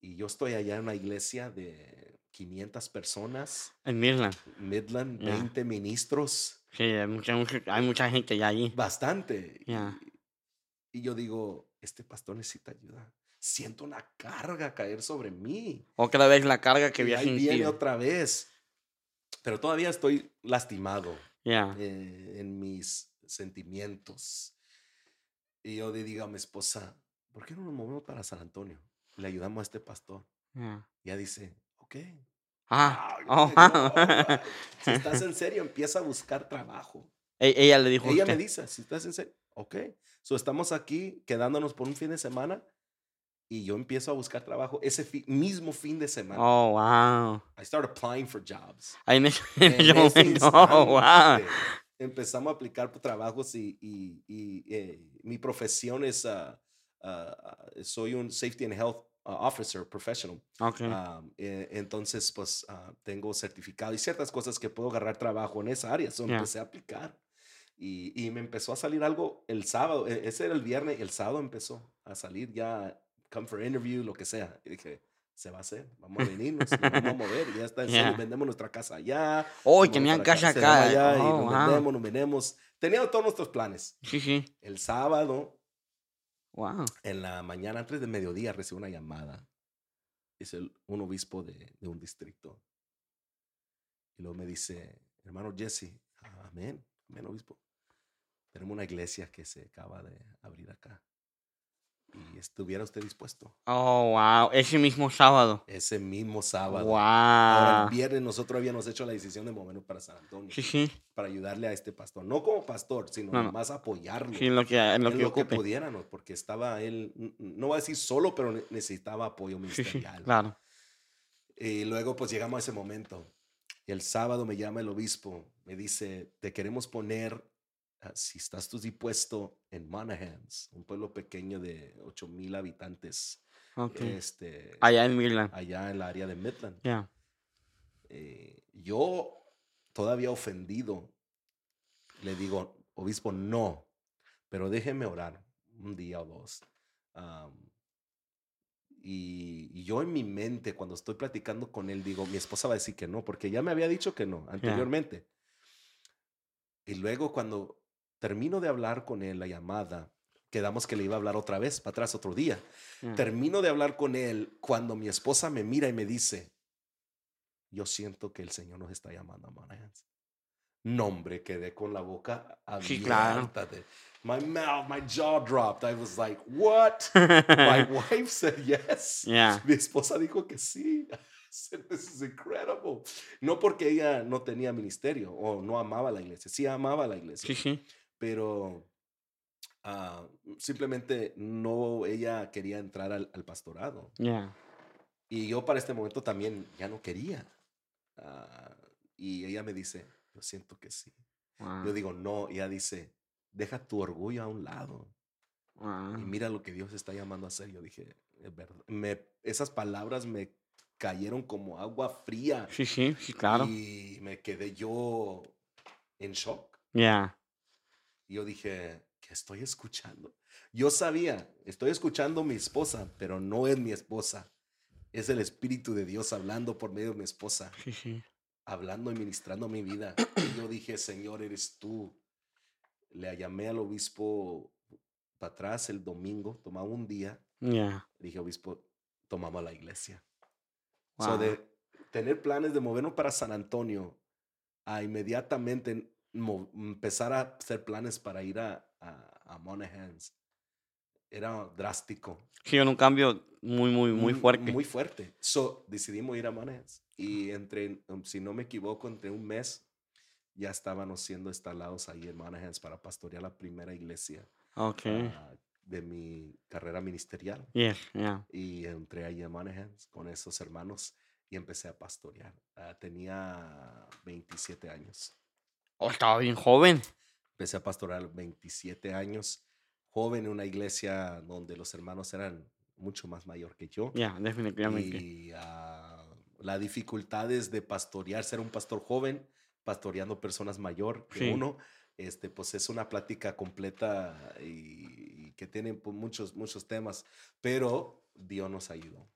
Y yo estoy allá en una iglesia de 500 personas, En Midland. Midland, Ya. 20 ministros, Sí, hay mucha, mucha- hay mucha gente ya allí. bastante. Y, y yo digo, este pastor necesita ayuda. Siento una carga caer sobre mí. Otra vez la carga que y había ahí viene otra vez. Pero todavía estoy lastimado. Yeah. eh, en mis sentimientos. Y yo le digo a mi esposa, ¿por qué no nos movemos para San Antonio? Le ayudamos a este pastor. yeah. Y ella dice, ok. Ah. Oh, dije, wow. "No, [laughs] si estás en serio, empieza a buscar trabajo. E- Ella le dijo Ella usted. me dice, si estás en serio, ok. So estamos aquí quedándonos por un fin de semana y yo empiezo a buscar trabajo ese fi- mismo fin de semana. Oh, wow. I start applying for jobs. Ahí [laughs] momento. [laughs] Oh, wow. Empezamos a aplicar por trabajos y, y- y, eh, mi profesión es, ah, ah, soy un Safety and Health Officer Professional. Ok. Um, eh, entonces, pues ah, tengo certificado y ciertas cosas que puedo agarrar trabajo en esa área. So, Ya. empecé a aplicar y, y me empezó a salir algo el sábado. e- Ese era el viernes, el sábado empezó a salir ya, come for interview, lo que sea. Y dije, se va a hacer, vamos a venirnos, nos vamos a mover. Y ya está, [laughs] en vendemos nuestra casa allá. Oh, y nos vamos tenían casa acá. allá y Oh, nos wow. vendemos, nos vendemos. Teníamos todos nuestros planes. Sí, sí. El sábado Wow. en la mañana, antes de mediodía, recibo una llamada. Es el, un obispo de, de un distrito. Y luego me dice, hermano Jesse, amén, amén, obispo. Tenemos una iglesia que se acaba de abrir acá. Y estuviera usted dispuesto. Oh, wow. Ese mismo sábado. Ese mismo sábado. Wow. Ahora, el viernes nosotros habíamos hecho la decisión de movernos para San Antonio. Sí, sí. Para ayudarle a este pastor. No como pastor, sino No, más apoyarlo. Sí, en lo que, en lo en que lo que pudiéramos, porque estaba él, no voy a decir solo, pero ne- necesitaba apoyo Sí, sí. ministerial. Claro. Y luego pues llegamos a ese momento. Y el sábado me llama el obispo, me dice, te queremos poner, si estás tú dispuesto, en Monahans, un pueblo pequeño de 8 mil habitantes, Ok. este, Allá en Midland. allá en el área de Midland. Ya. Eh, yo, todavía ofendido, le digo, obispo, no, pero déjeme orar un día o dos. Am, y, y yo en mi mente, cuando estoy platicando con él, digo, mi esposa va a decir que no, porque ya me había dicho que no anteriormente. Y luego cuando termino de hablar con él, la llamada, quedamos que le iba a hablar otra vez, para atrás otro día. ya. Termino de hablar con él cuando mi esposa me mira y me dice, yo siento que el Señor nos está llamando a Monahans. No, hombre, quedé con la boca abierta. Sí, claro. de- My mouth, my jaw dropped. I was like, what? My [laughs] wife said yes. Ya. Mi esposa dijo que sí. [laughs] This is incredible. No porque ella no tenía ministerio o no amaba la iglesia. Sí amaba la iglesia Sí, sí. Pero ah, simplemente no, ella quería entrar al, al pastorado. Ya. Y yo para este momento también ya no quería. Ah, y ella me dice, yo siento que sí. Yo digo, no, y ella dice, deja tu orgullo a un lado y mira lo que Dios está llamando a hacer. Yo dije, es verdad. Me, esas palabras me cayeron como agua fría Sí, sí, sí, claro. y me quedé yo en shock. Yeah. Y yo dije, ¿qué estoy escuchando? Yo sabía, estoy escuchando a mi esposa, pero no es mi esposa. Es el Espíritu de Dios hablando por medio de mi esposa, hablando y ministrando mi vida. Y yo dije, Señor, eres tú. Le llamé al obispo para atrás el domingo, tomaba un día. Yeah. Dije, obispo, tomamos la iglesia. So, Wow. de tener planes de movernos para San Antonio a inmediatamente empezar a hacer planes para ir a, a, a Monahans era drástico. Sí, era un cambio muy, muy, muy mu- fuerte. Muy fuerte. So, decidimos ir a Monahans. Y entre, um, si no me equivoco, entre un mes ya estábamos siendo instalados ahí en Monahans para pastorear la primera iglesia Okay. ah, de mi carrera ministerial Yes, yeah. y entré ahí a Monahans con esos hermanos y empecé a pastorear. Ah, tenía 27 años. Oh, estaba bien joven. Empecé a los 27 años, joven en una iglesia donde los hermanos eran mucho más mayor que yo. Yeah, definitivamente. Y ah, la dificultad es de pastorear, ser un pastor joven, pastoreando personas mayor que Sí. uno. Este, pues es una plática completa y, y que tiene pues, muchos, muchos temas, pero Dios nos ayudó.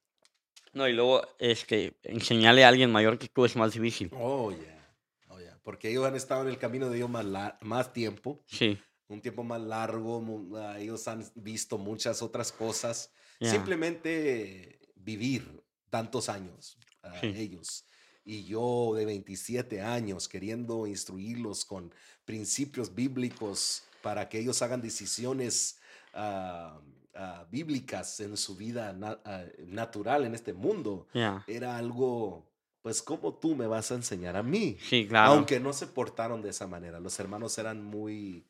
No, y luego, este, enseñarle a alguien mayor que tú es más difícil. Oh, yeah. Porque ellos han estado en el camino de Dios más, más tiempo, Sí. un tiempo más largo. ah, ellos han visto muchas otras cosas. Yeah. Simplemente vivir tantos años, Sí. ellos. Y yo de 27 años queriendo instruirlos con principios bíblicos para que ellos hagan decisiones ah, bíblicas en su vida na- natural en este mundo Yeah. era algo, pues, como tú me vas a enseñar a mí? Sí, claro. Aunque no se portaron de esa manera. Los hermanos eran muy,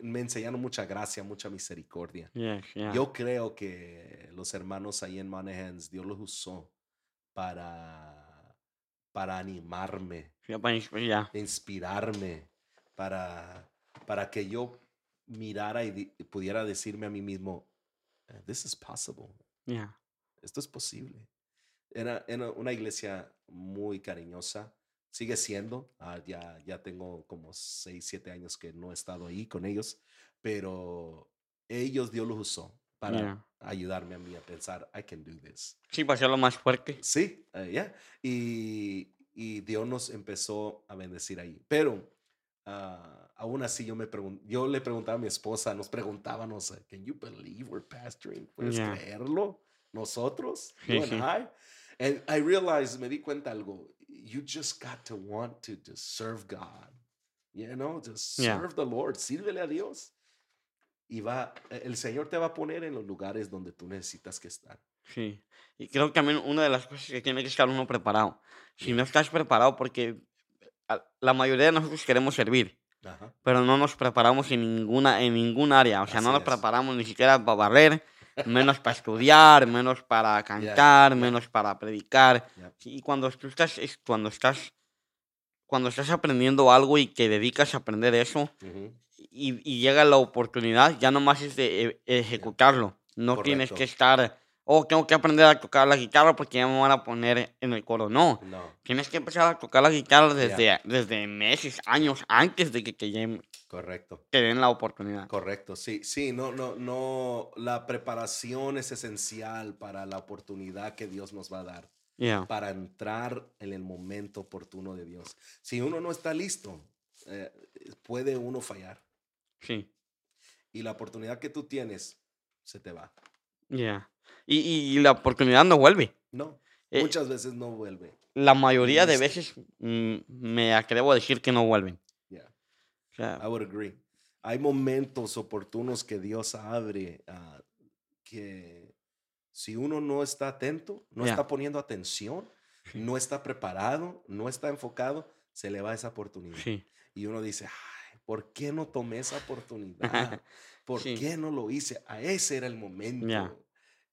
me enseñaron mucha gracia, mucha misericordia. Yeah. Yo creo que los hermanos ahí en Monahans, Dios los usó para, para animarme, Yeah, inspirarme, para, para que yo mirara y di- pudiera decirme a mí mismo, "Eh, this is possible Yeah. esto es posible. Era, era una iglesia muy cariñosa, sigue siendo, ah, ya, ya tengo como 6, 7 años que no he estado ahí con ellos, pero ellos Dios los usó para Yeah. ayudarme a mí a pensar, I can do this. Sí, para hacerlo más fuerte. Sí, eh, ya. Y, y Dios nos empezó a bendecir ahí. Pero ah, aún así yo, me yo le preguntaba a mi esposa, nos preguntábamos, can you believe we're pastoring? ¿Puedes Ya. creerlo? Nosotros, Sí, you and. I. And I realized, me di cuenta algo, you just got to want to just serve God. You know, just serve the Lord, sírvele a Dios. Y va, el Señor te va a poner en los lugares donde tú necesitas que estar. Sí. Y creo que también una de las cosas que tiene que estar uno preparado. Si no estás preparado, porque la mayoría de nosotros queremos servir, Ajá. pero no nos preparamos en ninguna, en ningún área. O sea, no nos es. preparamos ni siquiera para barrer, menos para estudiar, menos para cantar, ya. menos para predicar. Sí, Y cuando tú estás, es cuando estás, cuando estás aprendiendo algo y que dedicas a aprender eso, Ujú. y, y llega la oportunidad, ya nomás es de e- ejecutarlo. No tienes que Correcto. estar, oh, tengo que aprender a tocar la guitarra porque ya me van a poner en el coro. No, No. tienes que empezar a tocar la guitarra desde, desde meses, años antes de que te, Correcto, te den la oportunidad. correcto. Sí, sí, no, no, no. La preparación es esencial para la oportunidad que Dios nos va a dar, Yeah, para entrar en el momento oportuno de Dios. Si uno no está listo, eh, puede uno fallar. sí, Y la oportunidad que tú tienes se te va. yeah. Y, y- y la oportunidad no vuelve. No, Eh, muchas veces no vuelve. la mayoría de veces mm, me atrevo a decir que no vuelven. Yeah, I would agree. Hay momentos oportunos que Dios abre ah, que si uno no está atento, no Ya. está poniendo atención, no está preparado, no está enfocado, se le va esa oportunidad. sí, Y uno dice, Ay, ¿por qué no tomé esa oportunidad? [laughs] ¿Por Sí. qué no lo hice? A ese era el momento. Ya.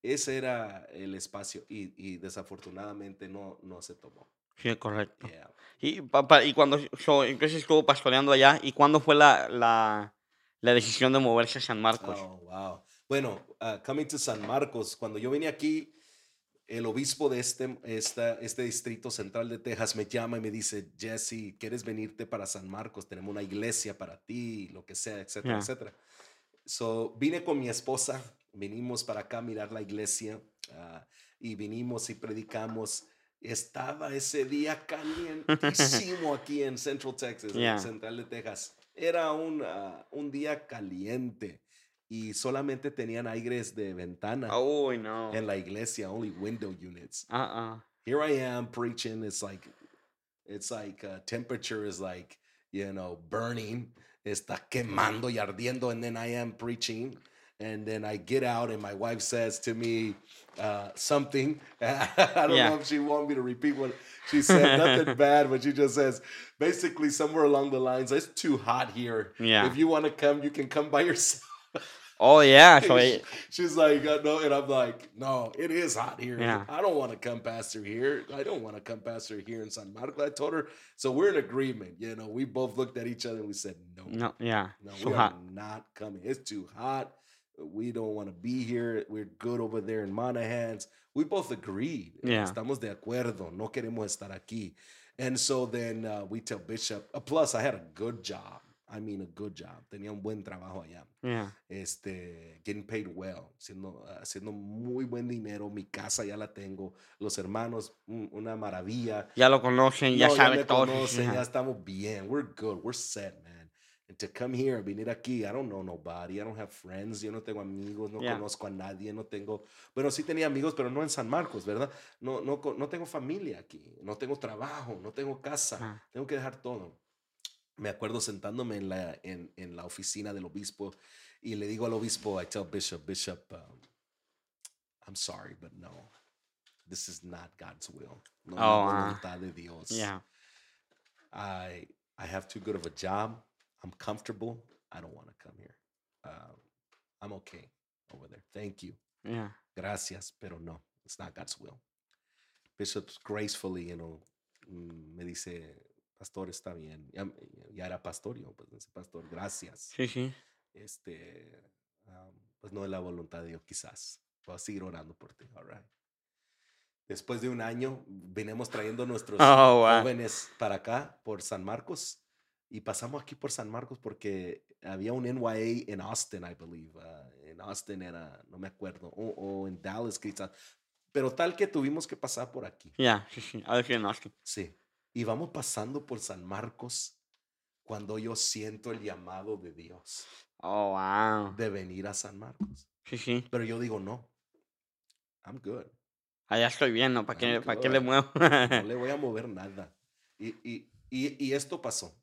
Ese era el espacio y, y desafortunadamente no, no se tomó. Sí, correcto. Yeah. Y, pa- pa- y cuando so, entonces estuvo pastoreando allá, ¿y cuándo fue la, la, la decisión de moverse a San Marcos? Oh, wow. Bueno, uh, coming to San Marcos, cuando yo vine aquí, el obispo de este, esta, este distrito central de Texas me llama y me dice, Jesse, ¿quieres venirte para San Marcos? Tenemos una iglesia para ti, lo que sea, etcétera, Ya. etcétera. So, vine con mi esposa, vinimos para acá a mirar la iglesia ah, y vinimos y predicamos. Estaba ese día [laughs] calientísimo aquí en Central Texas, en Ya. Central de Texas. Era un, ah, un día caliente y solamente tenían aires de ventana Uy, no. en la iglesia, only window units. Ah, ah. Here I am preaching. It's like, it's like uh, temperature is like, you know, burning. Está quemando y ardiendo, and then I am preaching. And then I get out, and my wife says to me uh, something. [laughs] I don't Yeah. know if she want me to repeat what she said. Nothing [laughs] bad, but she just says basically somewhere along the lines, "It's too hot here. Yeah. If you want to come, you can come by yourself." Oh, yeah. [laughs] So, eh, She's like, uh, no, and I'm like, no, it is hot here. Yeah. I don't want to come past pastor here. I don't want to come past pastor here in San Marcos. I told her, so we're in agreement. You know, we both looked at each other and we said, no, no, no, yeah. we so are hot. not coming. It's too hot. We don't want to be here. We're good over there in Monahans. We both agreed. Yeah. Estamos de acuerdo. No queremos estar aquí. And so then uh, we tell Bishop, uh, plus I had a good job. I mean, a good job. Tenía un buen trabajo allá Yeah. este, getting paid well, haciendo, haciendo muy buen dinero, mi casa ya la tengo, los hermanos, un- una maravilla. Ya lo conocen, ya No, saben todo. conocen, [laughs] ya Ajá. estamos bien, we're good, we're set, man. And to come here, venir aquí, I don't know nobody, I don't have friends, yo no tengo amigos, no Yeah. conozco a nadie, no tengo, bueno, sí tenía amigos, pero no en San Marcos, ¿verdad? No, no, no tengo familia aquí, no tengo trabajo, no tengo casa, Ah. tengo que dejar todo. Me acuerdo sentándome en la, en, en la oficina del obispo y le digo al obispo, I tell Bishop, Bishop, um, I'm sorry, but no, this is not God's will. No la Oh, ah. voluntad de Dios. Yeah. I I have too good of a job. I'm comfortable. I don't want to come here. Um, I'm okay over there. Thank you. Yeah. Gracias, pero no, it's not God's will. Bishop gracefully, you know, mm, me dice, pastor, está bien. Ya, ya era pastor, yo, pues, dice, pastor, gracias. Sí, sí. Este, um, pues no es la voluntad de Dios, quizás. Voy a seguir orando por ti, all right. Después de un año, venimos trayendo nuestros [laughs] Oh, wow. jóvenes para acá, por San Marcos, y pasamos aquí por San Marcos porque había un NYA en Austin, I believe. uh, en Austin era, no me acuerdo, o, o en Dallas quizás. Pero tal que tuvimos que pasar por aquí. Yeah, sí, sí. A ver si no, sí. Y vamos pasando por San Marcos cuando yo siento el llamado de Dios Oh, wow. de venir a San Marcos. Sí, sí. Pero yo digo, no, I'm good. Allá estoy bien, ¿no? ¿Para qué, ¿para qué le muevo? No le voy a [laughs] mover nada. Y, y, y, y esto pasó.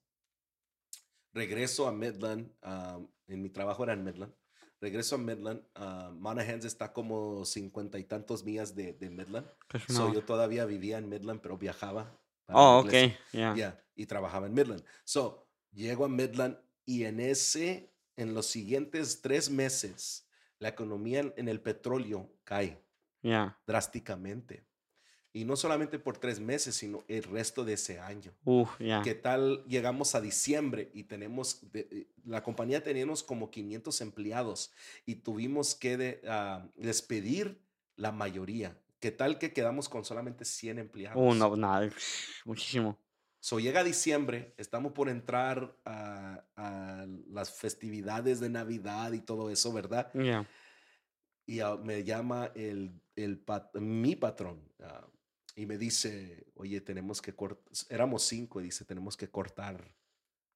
Regreso a Midland. um, en mi trabajo era en Midland. Regreso a Midland. uh, Monahans está como cincuenta y tantos millas de, de Midland. Casi So, no. yo todavía vivía en Midland, pero viajaba. Oh, ok. Yeah. Yeah, y trabajaba en Midland. So, llego a Midland y en ese, en los siguientes tres meses, la economía en, en el petróleo cae Yeah. drásticamente. Y no solamente por tres meses, sino el resto de ese año. Uf, yeah. ¿Qué tal? Llegamos a diciembre y tenemos, de- eh, la compañía teníamos como 500 empleados y tuvimos que de- ah, despedir la mayoría. ¿Qué tal que quedamos con solamente 100 empleados? Uh, no, nada. Muchísimo. So llega diciembre, estamos por entrar a, a las festividades de Navidad y todo eso, ¿verdad? Yeah. Y ah, me llama el, el pat- mi patrón ah, y me dice, oye, tenemos que cortar, éramos cinco, y dice, tenemos que cortar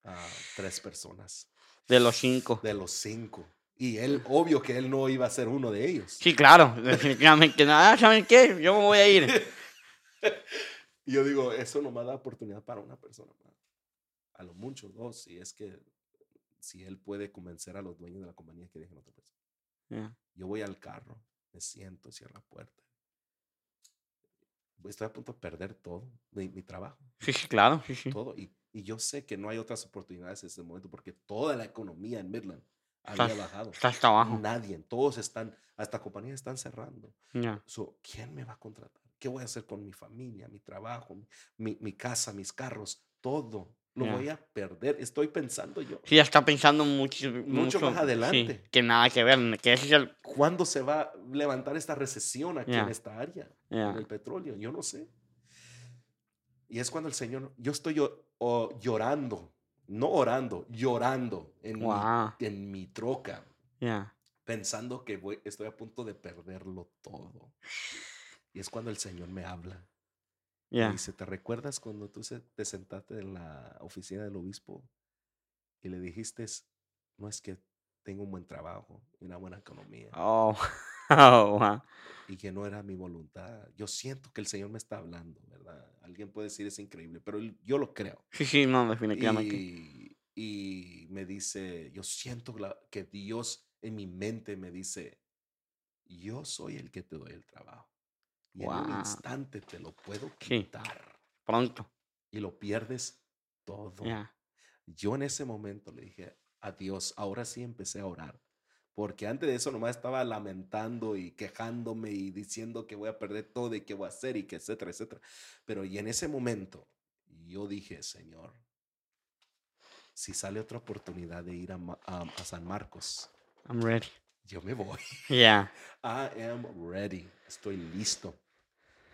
a tres personas De los cinco. de los cinco. Y él, obvio que él no iba a ser uno de ellos. Sí, claro. Definitivamente. Nada, ¿saben qué? Yo me voy a ir. [laughs] Y yo digo, eso no me da oportunidad para una persona. A lo mucho dos, si es que si él puede convencer a los dueños de la compañía que dejen otra persona. Yeah. Yo voy al carro, me siento, cierro la puerta. Estoy a punto de perder todo, mi, mi trabajo, Sí, sí, claro. Sí, todo. Y, y yo sé que no hay otras oportunidades en este momento porque toda la economía en Midland había bajado. está hasta abajo. Nadie, todos están, hasta compañías están cerrando. Yeah. So, ¿Quién me va a contratar? ¿qué voy a hacer con mi familia, mi trabajo, mi- mi casa, mis carros? Todo. Lo voy a perder. Estoy pensando yo. Sí, está pensando mucho, Mucho más sí, adelante. que nada que ver, que es el... ¿Cuándo se va a levantar esta recesión aquí en esta área? Ya. En el petróleo. Yo no sé. Y es cuando el Señor, yo estoy llo- o- llorando, no orando, llorando en, Wow. mi, en mi troca, pensando que voy, estoy a punto de perderlo todo. Y es cuando el Señor me habla. Me Ya. dice, ¿te recuerdas cuando tú se- te sentaste en la oficina del obispo y le dijiste, no es que tengo un buen trabajo y una buena economía Oh. [laughs] oh, wow. y que no era mi voluntad? Yo siento que el Señor me está hablando, ¿verdad? Alguien puede decir es increíble, pero yo lo creo. Sí, [laughs] sí, no, definitivamente. Y, y me dice, yo siento la- que Dios en mi mente me dice, yo soy el que te doy el trabajo. Y en un Wow. instante te lo puedo Sí. quitar Pronto. y lo pierdes todo. Ya. Yo en ese momento le dije, adiós, ahora sí empecé a orar. Porque antes de eso nomás estaba lamentando y quejándome y diciendo que voy a perder todo y qué voy a hacer y que etcétera, etcétera. Pero y en ese momento yo dije, Señor, si sale otra oportunidad de ir a, a- a San Marcos, I'm ready. yo me voy. Ya. [laughs] I am ready. Estoy listo.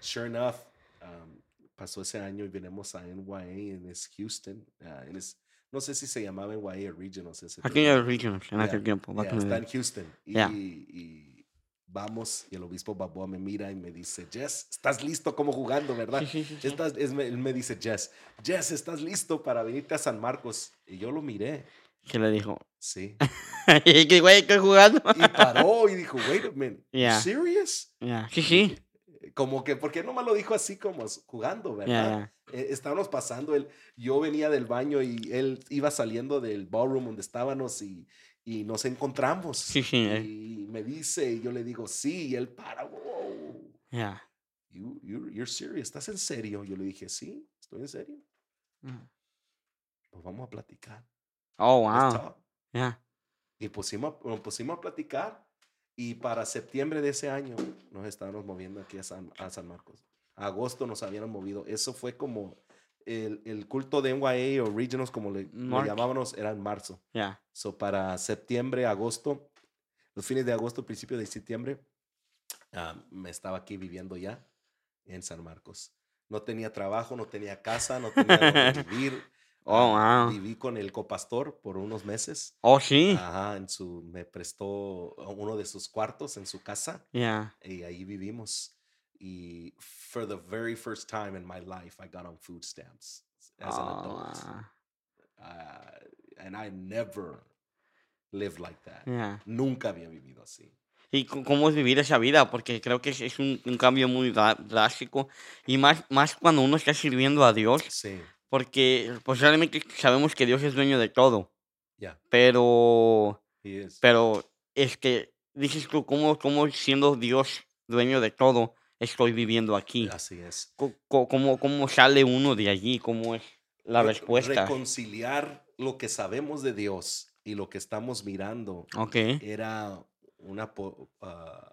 Sure enough, um, pasó ese año y venimos a NYA en Houston. ah, en es- no sé si se llamaba NYA o Regionals. ese Aquí el Regionals, en aquel tiempo. está en Houston. Y, y vamos, y el obispo Baboa me mira y me dice, Jess, ¿estás listo como jugando, verdad? Estás- es- me- él me dice, Jess, Jess, ¿estás listo para venirte a San Marcos? Y yo lo miré, ¿Qué le dijo? sí. [laughs] y que güey, estoy jugando. Y paró y dijo, wait a minute, Ya. serious? Ya. Como que, ¿por qué no me lo dijo así como jugando, verdad? ya. Eh, estábamos pasando, él, yo venía del baño y él iba saliendo del ballroom donde estábamos y, y nos encontramos. Sí, sí. eh, Y me dice, y yo le digo, sí, y él para, wow. Ya. You, you, you're serious, ¿estás en serio? Yo le dije, sí, estoy en serio. Ya. Pues vamos a platicar. Oh, wow. talk". Ya. Y pusimos, nos pusimos a platicar y para septiembre de ese año nos estábamos moviendo aquí a San, a San Marcos. A agosto nos habían movido. Eso fue como el, el culto de NYA o Regionals, como le, llamábamos, era en marzo. Ya. So para septiembre, agosto, los fines de agosto, principio de septiembre, ah, me estaba aquí viviendo ya en San Marcos. No tenía trabajo, no tenía casa, no tenía dónde [laughs] vivir. Oh, Ah, wow. Viví con el copastor por unos meses. Oh, sí. Ajá, en su, me prestó uno de sus cuartos en su casa Ya. y ahí vivimos. Y for the very first time in my life, I got on food stamps as an Oh, adult. wow. Uh, and I never lived like that. Ya. Nunca había vivido así. ¿Y cómo es vivir esa vida? Porque creo que es, es un, un cambio muy drástico. Y más, más cuando uno está sirviendo a Dios. Sí, Porque pues realmente sabemos que Dios es dueño de todo. yeah, Pero, he is. pero es que dices tú, ¿cómo, cómo siendo Dios dueño de todo estoy viviendo aquí? Así es. Co- ¿Cómo, cómo sale uno de allí? ¿Cómo es la Re- respuesta? Reconciliar lo que sabemos de Dios y lo que estamos mirando Ok. era una po- ah,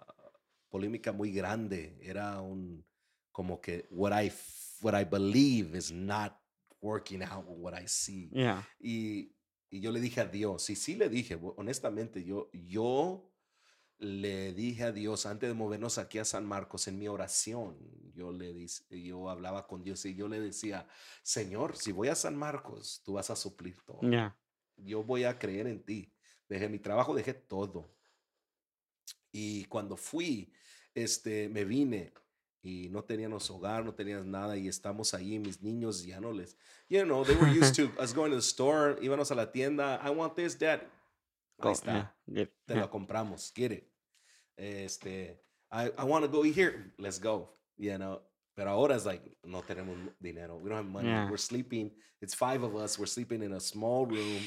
polémica muy grande. Era un como que what I what I believe is not working out with what I see. Ya. Y, y yo le dije a Dios, y sí le dije, honestamente, yo, yo le dije a Dios antes de movernos aquí a San Marcos en mi oración, yo le dice, yo hablaba con Dios y yo le decía, Señor, si voy a San Marcos, tú vas a suplir todo yo voy a creer en ti. Dejé mi trabajo, dejé todo. Y cuando fui, este, me vine y no teníamos hogar, no teníamos nada y estamos ahí, mis niños ya no les, you know, they were used to [laughs] us going to the store, íbamos a la tienda, I want this, dad. Ahí está, ya, good, te ya. la compramos, get it. Este, I, I want to go here, let's go, you know. Pero ahora es like, no tenemos dinero, we don't have money, Yeah. we're sleeping, it's five of us, we're sleeping in a small room.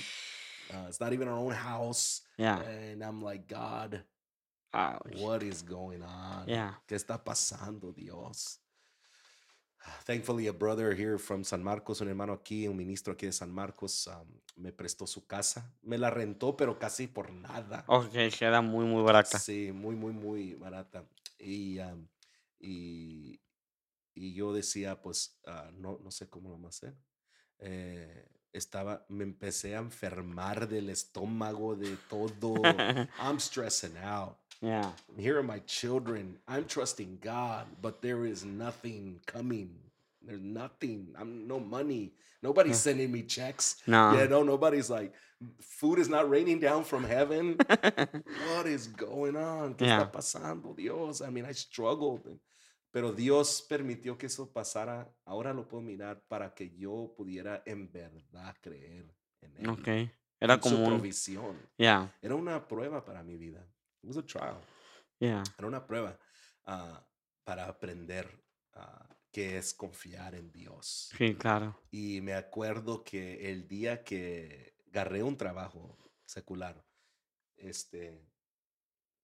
Uh, it's not even our own house. Ya. And I'm like, God, Ouch. what is going on? Ya. ¿Qué está pasando, Dios? Thankfully, a brother here from San Marcos, un hermano aquí, un ministro aquí de San Marcos, um, me prestó su casa. Me la rentó, pero casi por nada. Ok, queda muy, muy barata. Sí, muy, muy, muy barata. Y, um, y, y yo decía, pues, ah, no, no sé cómo lo vamos a hacer. Eh, estaba, me empecé a enfermar del estómago, de todo. [laughs] I'm stressing out. Yeah. Here are my children. I'm trusting God, but there is nothing coming. There's nothing. I'm no money. Nobody's hmm. sending me checks. No. Yeah, no, nobody's like, food is not raining down from heaven. what is going on? ¿Qué Yeah. está pasando, Dios? I mean, I struggled. Pero Dios permitió que eso pasara. Ahora lo puedo mirar para que yo pudiera en verdad creer en Él. Ok. Era en su como un... provisión. Yeah, Era una prueba para mi vida. It was a trial. yeah. Era una prueba ah, para aprender ah, qué es confiar en Dios. Sí, claro. Y me acuerdo que el día que agarré un trabajo secular, este,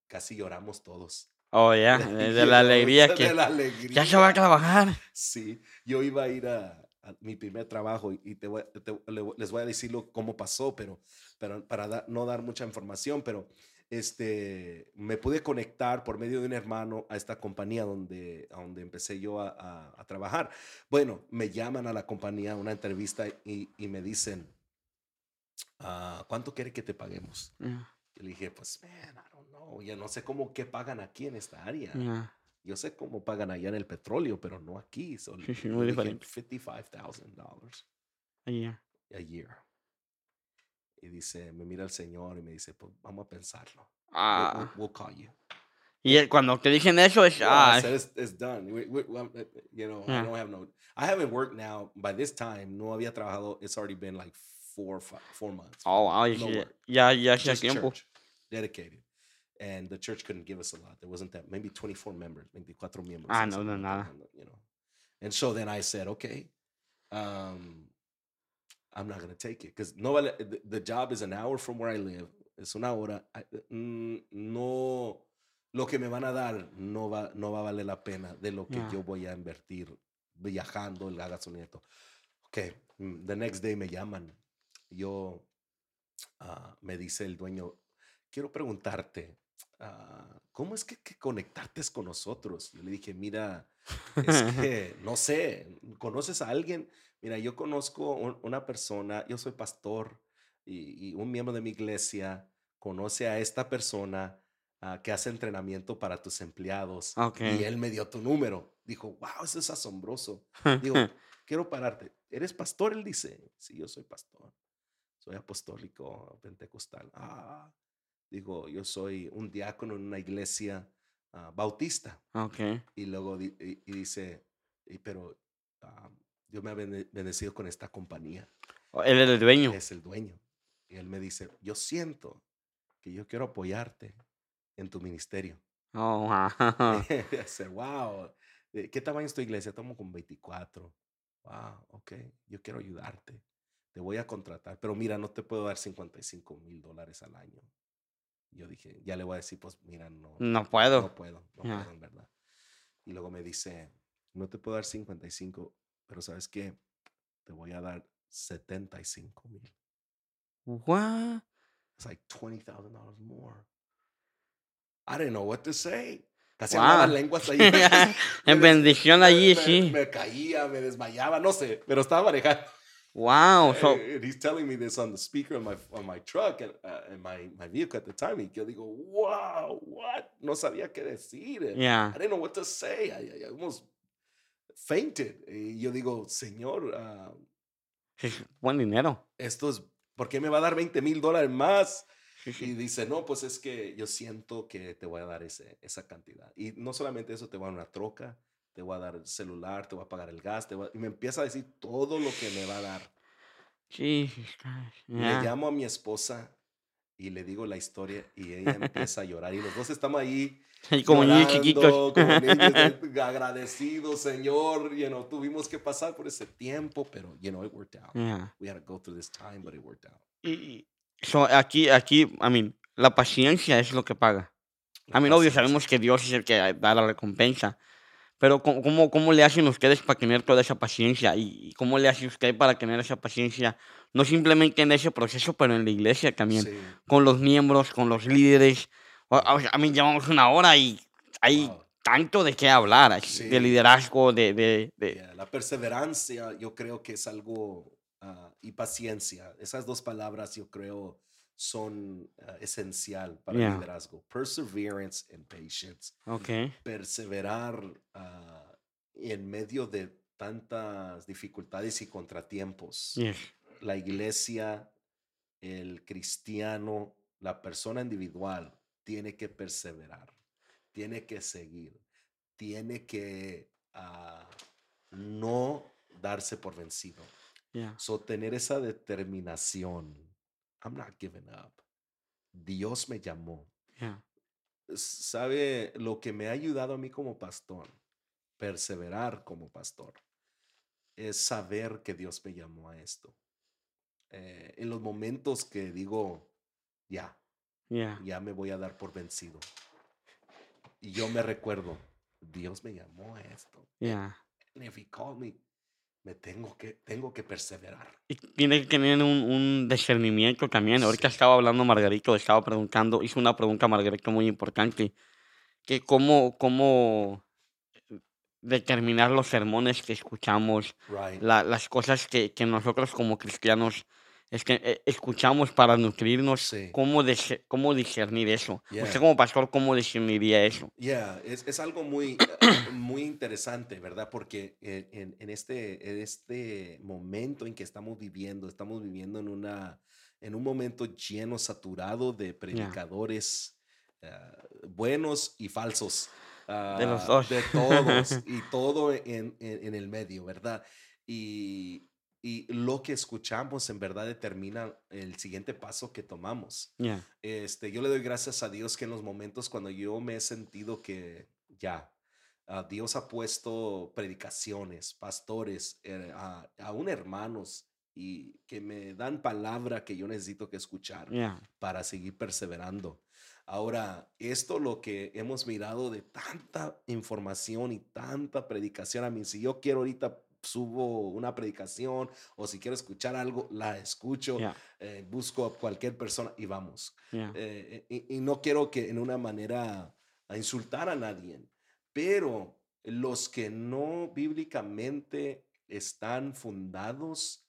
casi lloramos todos. Oh, [laughs] yeah. De, de la alegría De que... la Ya se va a alegría. trabajar. Sí, yo iba a ir a, a mi primer trabajo y- te voy- te- les voy a decirlo cómo pasó, pero, pero para da- no dar mucha información, pero este, me pude conectar por medio de un hermano a esta compañía donde, a donde empecé yo a, a- a trabajar. Bueno, me llaman a la compañía a una entrevista y, y me dicen, "Ah, ¿cuánto quiere que te paguemos? Yeah, Yo le dije, pues, man, I don't know, ya no sé cómo qué pagan aquí en esta área. yeah. Yo sé cómo pagan allá en el petróleo, pero no aquí. So, [laughs] muy diferente. $55,000 Yeah. a year. Y dice, me mira el señor y me dice, pues vamos a pensarlo. We'll, Ah. we'll- we'll call you. Y cuando te dicen eso es... Yeah, I Ah, said, it's, it's done. We- we- um, uh, you know, I don't have no. I haven't worked now. By this time, no había trabajado. It's already been like four, five, four months. oh, wow, y no sí, ya, ya tiempo. church, dedicated. And the church couldn't give us a lot. There wasn't that, maybe 24 members, 24 miembros. Ah, no, no, nada. You know. And so then I said, okay, um, I'm not going to take it because no, vale- the, the job is an hour from where I live. Es una hora. I- mm, no, lo que me van a dar no va, no va a valer la pena de lo que Yeah. yo voy a invertir viajando, la gasolina. y todo. Okay, mm, the next day me llaman. Yo, ah, me dice el dueño, quiero preguntarte, ah, ¿cómo es que, que conectarte con nosotros? Yo le dije, mira, es [laughs] que no sé, ¿conoces a alguien? Mira, yo conozco un- una persona, yo soy pastor y, y un miembro de mi iglesia conoce a esta persona ah, que hace entrenamiento para tus empleados Ok. y él me dio tu número. Dijo, wow, eso es asombroso. Digo, [laughs] quiero pararte. ¿Eres pastor? Él dice, sí, yo soy pastor. Soy apostólico pentecostal. Ah, digo, yo soy un diácono en una iglesia ah, bautista. ok. Y luego di- y, y dice, "Y pero ah, Dios me ha bendecido con esta compañía. Oh, Él es el dueño. Es el dueño. Y él me dice, yo siento que yo quiero apoyarte en tu ministerio. Oh, [laughs] [laughs] wow. Wow. eh, ¿Qué tamaño es tu iglesia? Estamos con 24. Wow, ok. Yo quiero ayudarte. Te voy a contratar. Pero mira, no te puedo dar 55 mil dólares al año. Yo dije, ya le voy a decir, pues mira, no. No puedo. No puedo, no Ya. puedo, en verdad. Y luego me dice, no te puedo dar 55, pero ¿sabes qué? Te voy a dar 75 mil. What? It's like $20,000 more. I didn't know what to say. Casi Wow. hablaba lenguas ahí. [laughs] En Me bendición me- allí, me- sí. Me caía, me desmayaba, no sé, pero estaba manejando. Wow. So, And he's telling me this on the speaker on my, on my truck and, uh, in my, my vehicle at the time. Y yo digo, wow, what? No sabía qué decir. yeah. I didn't know what to say. I, I almost fainted. Y yo digo, Señor, Sí, sí, buen dinero. esto es, ¿por qué me va a dar 20 mil dólares más? Sí, Y sí. dice, no, pues es que yo siento que te voy a dar ese, esa cantidad. Y no solamente eso, te voy a dar una troca, te voy a dar el celular, te voy a pagar el gas, te voy a- y me empieza a decir todo lo que me va a dar. Jesus Christ. Y Le Yeah. llamo a mi esposa y le digo la historia y ella [laughs] empieza a llorar. Y los dos estamos ahí Y como niños chiquitos. llorando, como niños de- [laughs] agradecidos, Señor. You know, tuvimos que pasar por ese tiempo, pero, you know, it worked out. Yeah. We had to go through this time, but it worked out. Y, so, aquí, aquí, I mean, la paciencia es lo que paga. La A mí, obvio, sabemos que Dios es el que da la recompensa. Pero, ¿cómo, cómo, le hacen ustedes para tener toda esa paciencia? ¿Y cómo le hace usted para tener esa paciencia? No simplemente en ese proceso, pero en la iglesia también. Sí. Con los miembros, con los líderes. O- sea, A mí, llevamos una hora y hay Wow. tanto de qué hablar, así, de Sí. liderazgo, de, de, de- Yeah, La perseverancia yo creo que es algo, ah, y paciencia, esas dos palabras yo creo son ah, esencial para el liderazgo. Perseverance and patience. ok, Perseverar ah, en medio de tantas dificultades y contratiempos. La iglesia, el cristiano, la persona individual tiene que perseverar, tiene que seguir, tiene que ah, no darse por vencido. yeah, So, tener esa determinación. I'm not giving up. Dios me llamó. yeah, ¿Sabe lo que me ha ayudado a mí como pastor? Perseverar como pastor. Es saber que Dios me llamó a esto. Eh, en los momentos que digo, ya, yeah, ya me voy a dar por vencido. Y yo me recuerdo, Dios me llamó a esto. yeah. And if he called me, me tengo que, tengo que perseverar. Y tiene que tener un, un discernimiento también. Ahorita Sí. estaba hablando Margarito, estaba preguntando, hizo una pregunta a Margarito muy importante, que cómo, cómo determinar los sermones que escuchamos, Right. la- las cosas que, que nosotros como cristianos es que, eh, escuchamos para nutrirnos, Sí. cómo, cómo discernir eso. Yeah. Usted como pastor, ¿cómo discerniría eso? Yeah, es, es algo muy, muy interesante, ¿verdad? Porque en, en- en este, en este momento en que estamos viviendo, estamos viviendo en, una, en un momento lleno, saturado de predicadores ah, buenos y falsos. De los dos. De todos [laughs] y todo en, en- en el medio, ¿verdad? Y, y lo que escuchamos en verdad determina el siguiente paso que tomamos. Yeah, Este, yo le doy gracias a Dios que en los momentos cuando yo me he sentido que ya, ah, Dios ha puesto predicaciones, pastores, eh, a- aún hermanos, y que me dan palabra que yo necesito que escuchar yeah, para seguir perseverando. Ahora, esto lo que hemos mirado de tanta información y tanta predicación, a mí, si yo quiero ahorita subo una predicación o si quiero escuchar algo, la escucho, yeah, eh, busco a cualquier persona y vamos. yeah, Eh, y, y no quiero que en una manera a insultar a nadie, pero los que no bíblicamente están fundados,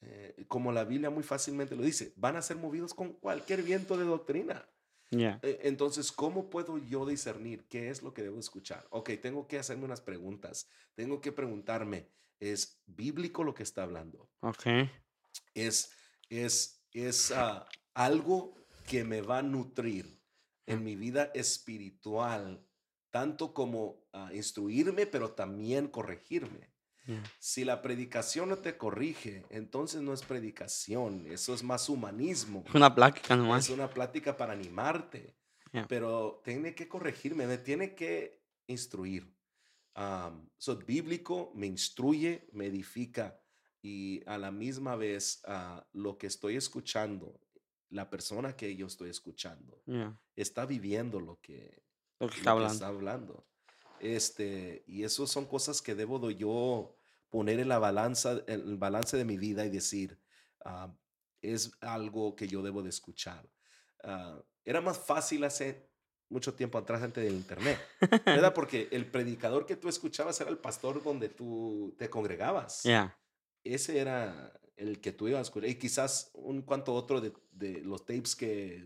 eh, como la Biblia muy fácilmente lo dice, van a ser movidos con cualquier viento de doctrina. yeah, Entonces, ¿cómo puedo yo discernir qué es lo que debo escuchar? Ok, tengo que hacerme unas preguntas. Tengo que preguntarme, ¿es bíblico lo que está hablando? ok, es, es, es ah, algo que me va a nutrir en mi vida espiritual, tanto como ah, instruirme, pero también corregirme. yeah, Si la predicación no te corrige, entonces no es predicación, eso es más humanismo. es una plática Es nomás. una plática para animarte, Yeah. pero tiene que corregirme, me tiene que instruir. Um, so, bíblico me instruye, me edifica y a la misma vez ah, lo que estoy escuchando, la persona que yo estoy escuchando, Yeah, está viviendo lo que, lo que lo está que hablando. está hablando. Este, y eso son cosas que debo de yo poner en la balanza, en el balance de mi vida y decir, ah, es algo que yo debo de escuchar. Ah, era más fácil hace mucho tiempo atrás antes del internet, [laughs] ¿verdad? Porque el predicador que tú escuchabas era el pastor donde tú te congregabas. Yeah, Ese era el que tú ibas a escuchar. Y quizás un cuanto otro de, de los tapes que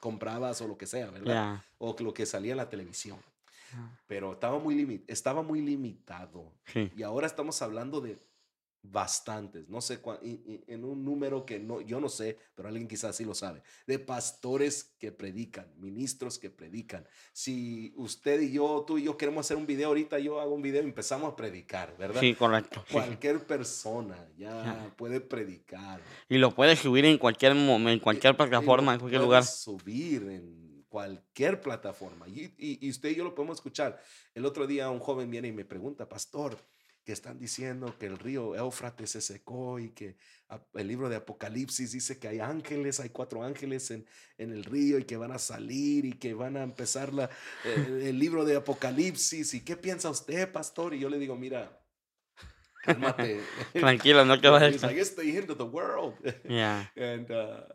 comprabas o lo que sea, ¿verdad? yeah, O lo que salía en la televisión yeah, pero estaba muy, estaba muy limitado. sí, Y ahora estamos hablando de bastantes, no sé, cuán- y- y- en un número que no, yo no sé, pero alguien quizás sí lo sabe, de pastores que predican, ministros que predican. Si usted y yo, tú y yo queremos hacer un video ahorita, yo hago un video y empezamos a predicar, ¿verdad? sí, correcto. sí, sí. Cualquier persona ya puede predicar. Y lo puedes subir en cualquier momento, en cualquier plataforma, en cualquier lugar. subir en cualquier plataforma. Y, y- y usted y yo lo podemos escuchar. El otro día un joven viene y me pregunta, pastor, que están diciendo que el río Éufrates se secó y que el libro de Apocalipsis dice que hay ángeles, hay cuatro ángeles en, en el río y que van a salir y que van a empezar la, eh, el libro de Apocalipsis. ¿Y qué piensa usted, pastor? Y yo le digo, mira, cálmate. [laughs] Tranquilo, no [laughs] te vas a He's like, it's the end of the world. [laughs] Yeah, And, uh,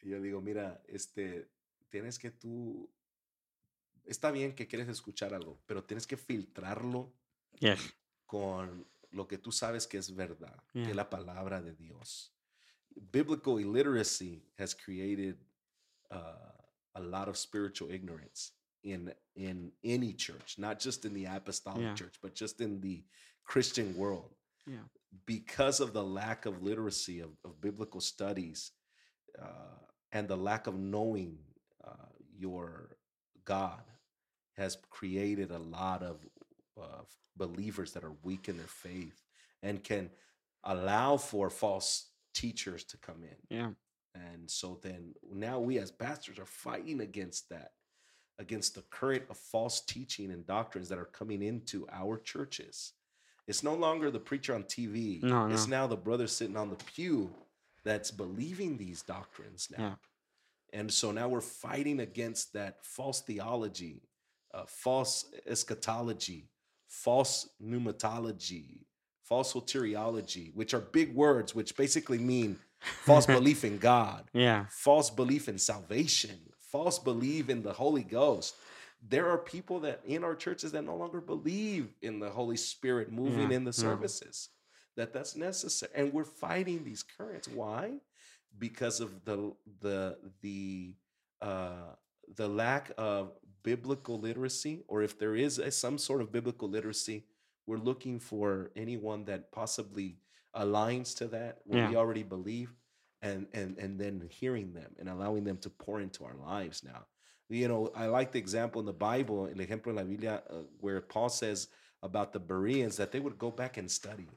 y yo digo, mira, este, tienes que tú está bien que quieres escuchar algo, pero tienes que filtrarlo Yes. Con lo que tú sabes que es verdad, que Yeah. es la palabra de Dios. Biblical illiteracy has created uh, a lot of spiritual ignorance in in any church, not just in the apostolic Yeah. church, but just in the Christian world. Yeah. Because of the lack of literacy of, of biblical studies uh, and the lack of knowing uh, your God has created a lot of uh, believers that are weak in their faith and can allow for false teachers to come in. Yeah. And so then now we as pastors are fighting against that, against the current of false teaching and doctrines that are coming into our churches. It's no longer the preacher on TV. No, no. It's now the brother sitting on the pew that's believing these doctrines now. Yeah. And so now we're fighting against that false theology, uh, false eschatology, false pneumatology, false soteriology, which are big words, which basically mean false [laughs] belief in God, Yeah. false belief in salvation, false belief in the Holy Ghost. There are people that in our churches that no longer believe in the Holy Spirit moving Yeah, in the services. That that's necessary, and we're fighting these currents. Why? Because of the the the uh, the lack of biblical literacy, or if there is a, some sort of biblical literacy, we're looking for anyone that possibly aligns to that what we already believe, and and and then hearing them and allowing them to pour into our lives now. You know, I like the example in the Bible, el ejemplo en la Biblia, uh, where Paul says about the Bereans that they would go back and study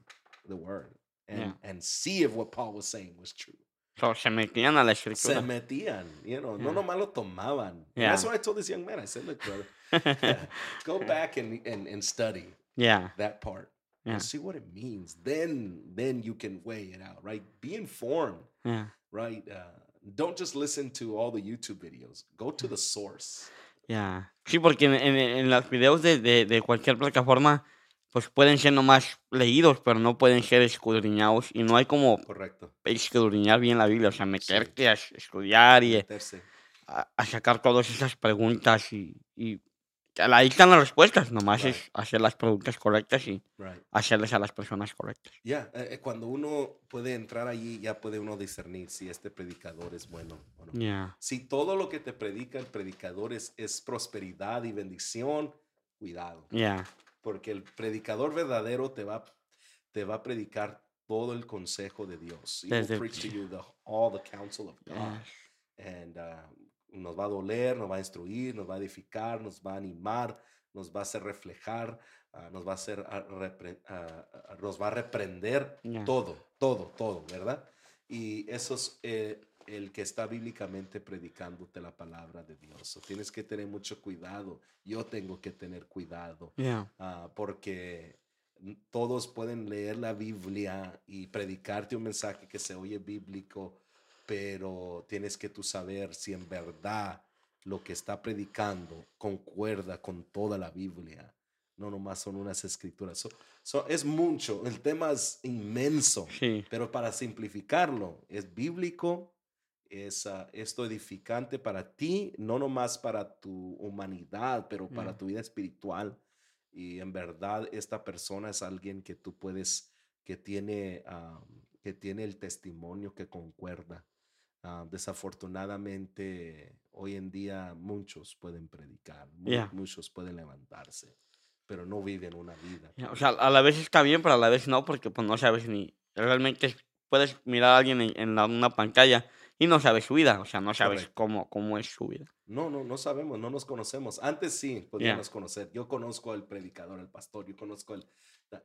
the word and Yeah. and see if what Paul was saying was true. So, se metían a la Se escritura. metían, you know, no Yeah. nomás lo tomaban. Yeah. That's what I told this young man. I said, look, brother, go [laughs] back and, and, and study yeah. that part Yeah. and see what it means. Then then you can weigh it out, right? Be informed, Yeah. right? Uh, don't just listen to all the YouTube videos. Go to the [laughs] source. Ya. Sí, porque en, en, en los videos de, de, de cualquier plataforma, pues pueden ser nomás leídos, pero no pueden ser escudriñados. Y no hay como Correcto. escudriñar bien la Biblia, o sea, meterte a es- estudiar y a, a sacar todas esas preguntas y, y ahí están las respuestas, nomás Right. es hacer las preguntas correctas y Right. hacerles a las personas correctas. Ya, eh, eh, cuando uno puede entrar allí, ya puede uno discernir si este predicador es bueno o no. Ya. Si todo lo que te predica el predicador es, es prosperidad y bendición, cuidado. Ya. Porque el predicador verdadero te va, te va a predicar todo el consejo de Dios. He will preach to you the, all the counsel of God. And, uh, nos va a doler, nos va a instruir, nos va a edificar, nos va a animar, nos va a hacer reflejar, ah, nos va a hacer ah, repre- ah, nos va a reprender Ya. todo, todo, todo, ¿verdad? Y eso es eh, el que está bíblicamente predicándote la palabra de Dios. So, tienes que tener mucho cuidado. Yo tengo que tener cuidado Ya. ah, porque todos pueden leer la Biblia y predicarte un mensaje que se oye bíblico, pero tienes que tú saber si en verdad lo que está predicando concuerda con toda la Biblia. No nomás son unas escrituras. So- so, es mucho, el tema es inmenso, Sí. pero para simplificarlo, es bíblico, es esto edificante para ti, no nomás para tu humanidad, pero para Ya. tu vida espiritual. Y en verdad esta persona es alguien que tú puedes, que tiene, ah, que tiene el testimonio que concuerda. Ah, desafortunadamente, hoy en día muchos pueden predicar, muchos pueden levantarse, pero no viven una vida. Ya, O sea, a la vez está bien, pero a la vez no, porque pues no sabes ni... Realmente es- puedes mirar a alguien en, en la- una pantalla y no sabes su vida, o sea, no sabes Correcto. cómo, cómo es su vida. No, no, no sabemos, no nos conocemos. Antes sí podíamos Ya. conocer. Yo conozco al predicador, al pastor, yo conozco al...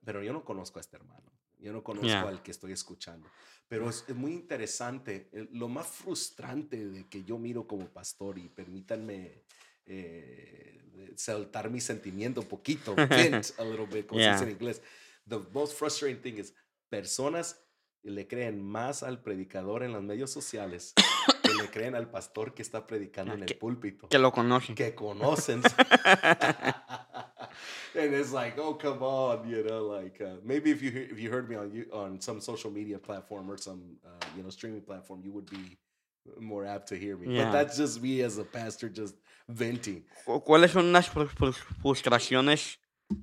Pero yo no conozco a este hermano. Yo no conozco Ya. al que estoy escuchando. Pero es, es muy interesante. Lo más frustrante de que yo miro como pastor, y permítanme eh, saltar mi sentimiento un poquito, vent [laughs] a little bit, como se dice en inglés. The most frustrating thing is personas le creen más al predicador en los medios sociales [coughs] que le creen al pastor que está predicando Ya, en el púlpito Que lo conocen. que conocen. [laughs] [laughs] and it's like, oh, come on, you know, like uh, maybe if you if you heard me on you on some social media platform or some uh, you know streaming platform, you would be more apt to hear me. Yeah. But that's just me as a pastor just venting. ¿Cu- ¿Cuáles son las frus- frus- frustraciones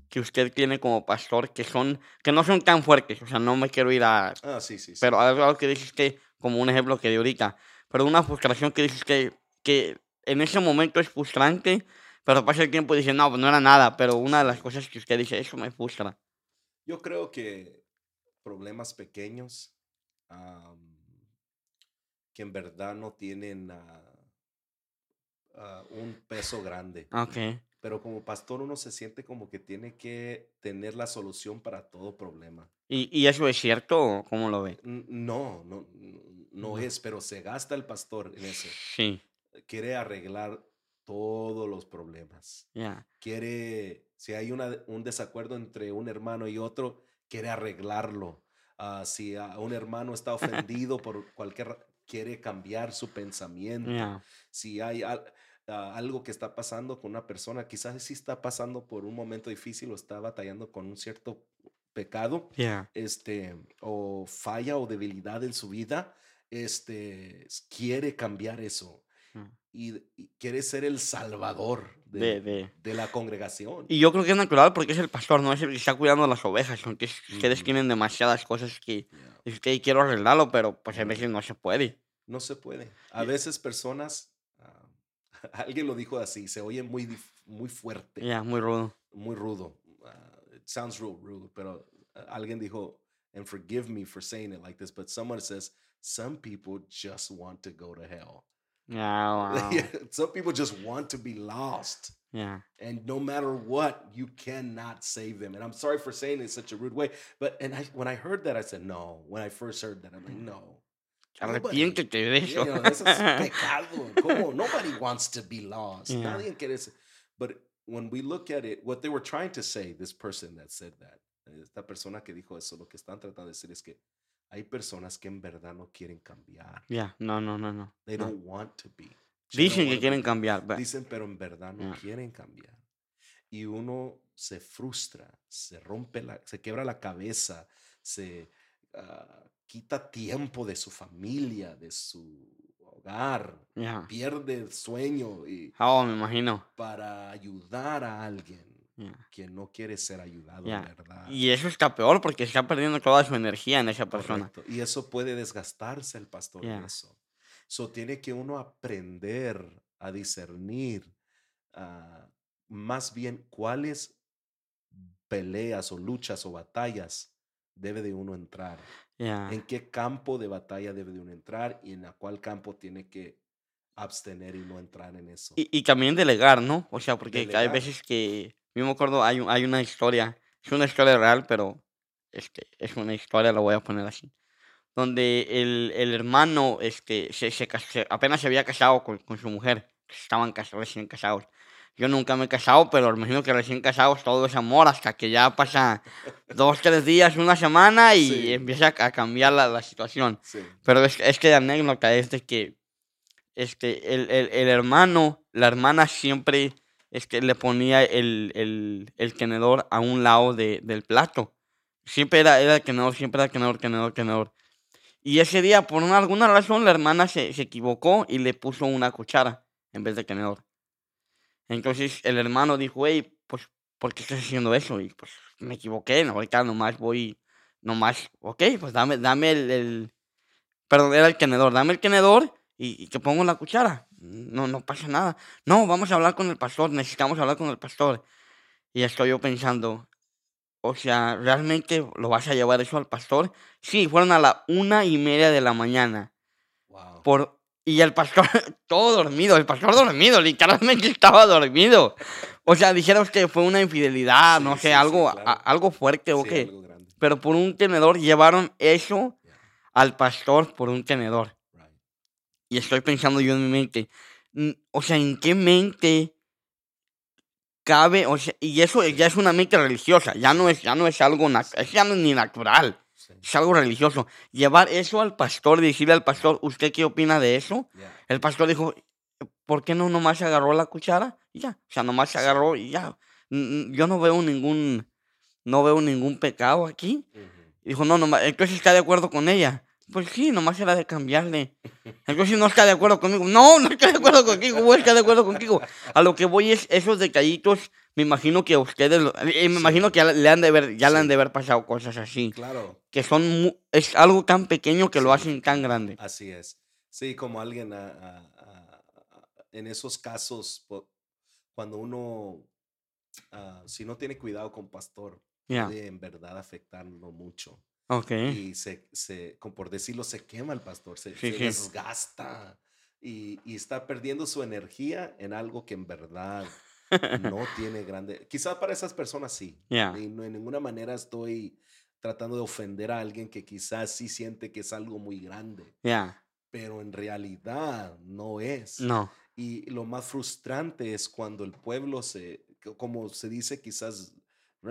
que usted tiene como pastor que son que no son tan fuertes? O sea, no me quiero ir a Ah, sí, sí, sí. pero algo, que dices que como un ejemplo que de ahorita, pero una frustración que dices que que en ese momento es frustrante, pero pasa el tiempo y dice, "No, pues no era nada", pero una de las cosas que usted dice, eso me frustra. Yo creo que problemas pequeños am, que en verdad no tienen ah, ah, un peso grande. Okay. Pero como pastor uno se siente como que tiene que tener la solución para todo problema. ¿Y, y eso es cierto o cómo lo ve? No, no, no, no es, pero se gasta el pastor en eso. Sí, Quiere arreglar todos los problemas. ya. quiere, si hay una, un desacuerdo entre un hermano y otro, quiere arreglarlo. Ah, si a un hermano está [laughs] ofendido por cualquier, quiere cambiar su pensamiento. Ya. Si hay al- ah, algo que está pasando con una persona, quizás sí está pasando por un momento difícil o está batallando con un cierto pecado, Ya. este, o falla o debilidad en su vida, este, quiere cambiar eso Mm. y, y quiere ser el salvador De, de, de. de la congregación. Y yo creo que es natural porque es el pastor, no es el que está cuidando las ovejas, aunque es- ustedes tienen demasiadas cosas que Yeah. es que quiero arreglarlo, pero pues a veces no se puede. No se puede. A veces personas, [laughs] alguien lo dijo así, se oye muy, muy fuerte, Ya, muy rudo. muy rudo. Ah, it sounds real rude, pero ah, alguien dijo, and forgive me for saying it like this, but someone says, some people just want to go to hell. Ya, wow. [laughs] some people just want to be lost. Ya. And no matter what, you cannot save them. And I'm sorry for saying it in such a rude way, but and I, when I heard that, I said no. When I first heard that, I'm like, no. Arrepiéntete de You eso. know, eso es [laughs] pecado. ¿Cómo? Nobody wants to be lost. Yeah. Nadie quiere ser- But when we look at it, what they were trying to say, this person that said that, esta persona que dijo eso, lo que están tratando de decir es que hay personas que en verdad no quieren cambiar. Ya, no, no, no, no. They no. don't want to be. Dicen que quieren cambiar. but- Dicen, pero en verdad no Yeah. quieren cambiar. Y uno se frustra, se rompe la, se quebra la cabeza, se ah, quita tiempo de su familia, de su hogar, Ya. pierde el sueño y Oh, me imagino. para ayudar a alguien que no quiere ser ayudado, en verdad. Y eso está peor porque está perdiendo toda su energía en esa persona. Correcto. Y eso puede desgastarse el pastor en Yeah. eso. So tiene que uno aprender a discernir ah, más bien cuáles peleas o luchas o batallas debe de uno entrar. Ya. En qué campo de batalla debe de uno entrar y en a cuál campo tiene que abstener y no entrar en eso. Y, y también delegar, ¿no? O sea, porque hay Delegar. veces que, yo me acuerdo, hay, hay una historia, es una historia real, pero este, es una historia, la voy a poner así, donde el, el hermano este, se, se se- apenas se había casado con, con su mujer, estaban cas- recién casados. Yo nunca me he casado, pero me imagino que recién casados todo es amor hasta que ya pasa dos, tres días, una semana y Sí. empieza a, cambiar la, la situación. Sí. Pero es, es que la anécdota es de que este, el, el, el hermano, la hermana siempre este, le ponía el, el, el tenedor a un lado de, del plato. Siempre era, era el tenedor, siempre era el tenedor, tenedor, tenedor. Y ese día, por una, alguna razón, la hermana se, se equivocó y le puso una cuchara en vez de tenedor. Entonces el hermano dijo, hey, pues, ¿por qué estás haciendo eso? Y pues me equivoqué, no, ahorita nomás voy, nomás, ok, pues dame, dame el, el- perdón, era el tenedor, dame el tenedor y, y que pongo la cuchara. No, no pasa nada. No, vamos a hablar con el pastor, necesitamos hablar con el pastor. Y estoy yo pensando, o sea, ¿realmente lo vas a llevar eso al pastor? Sí, fueron a la una y media de la mañana. Wow. Por, y el pastor, [laughs] todo dormido, el pastor dormido, literalmente [laughs] estaba dormido. O sea, dijeron que fue una infidelidad, no Sí, sé, sí, sí, algo, a- claro. algo fuerte o Sí, qué. Pero por un tenedor llevaron eso Yeah, al pastor por un tenedor. right. Y estoy pensando yo en mi mente, o sea, ¿en qué mente cabe? O sea, y eso ya es una mente religiosa, ya no es, ya no es algo, es ya no es ni natural, Sí. es algo religioso. Llevar eso al pastor, decirle al pastor, ¿usted qué opina de eso? Yeah. El pastor dijo, ¿por qué no nomás se agarró la cuchara? Y ya, o sea, nomás se agarró y ya. Yo no veo ningún, no veo ningún pecado aquí. Ujú. Y dijo, no, nomás, entonces está de acuerdo con ella. Pues sí, nomás era de cambiarle. [laughs] Entonces no está de acuerdo conmigo. No, no está de acuerdo contigo, voy a estar de acuerdo contigo. A lo que voy es esos detallitos, me imagino que a ustedes, eh, me Sí. imagino que le han de ver, ya le han de haber pasado cosas así. Claro, Que son, es algo tan pequeño que lo hacen tan grande. así es. Sí, como alguien a- a- a- a- en esos casos, cuando uno, ah, si no tiene cuidado con pastor, puede en verdad afectarlo mucho. ok. Y se, se, como por decirlo, se quema el pastor, se, desgasta y, y está perdiendo su energía en algo que en verdad no [laughs] tiene grande. Quizás para esas personas sí. Ya. Y no, en ninguna manera estoy tratando de ofender a alguien que quizás sí siente que es algo muy grande, Ya, pero en realidad no es. no. Y lo más frustrante es cuando el pueblo se, co- como se dice quizás de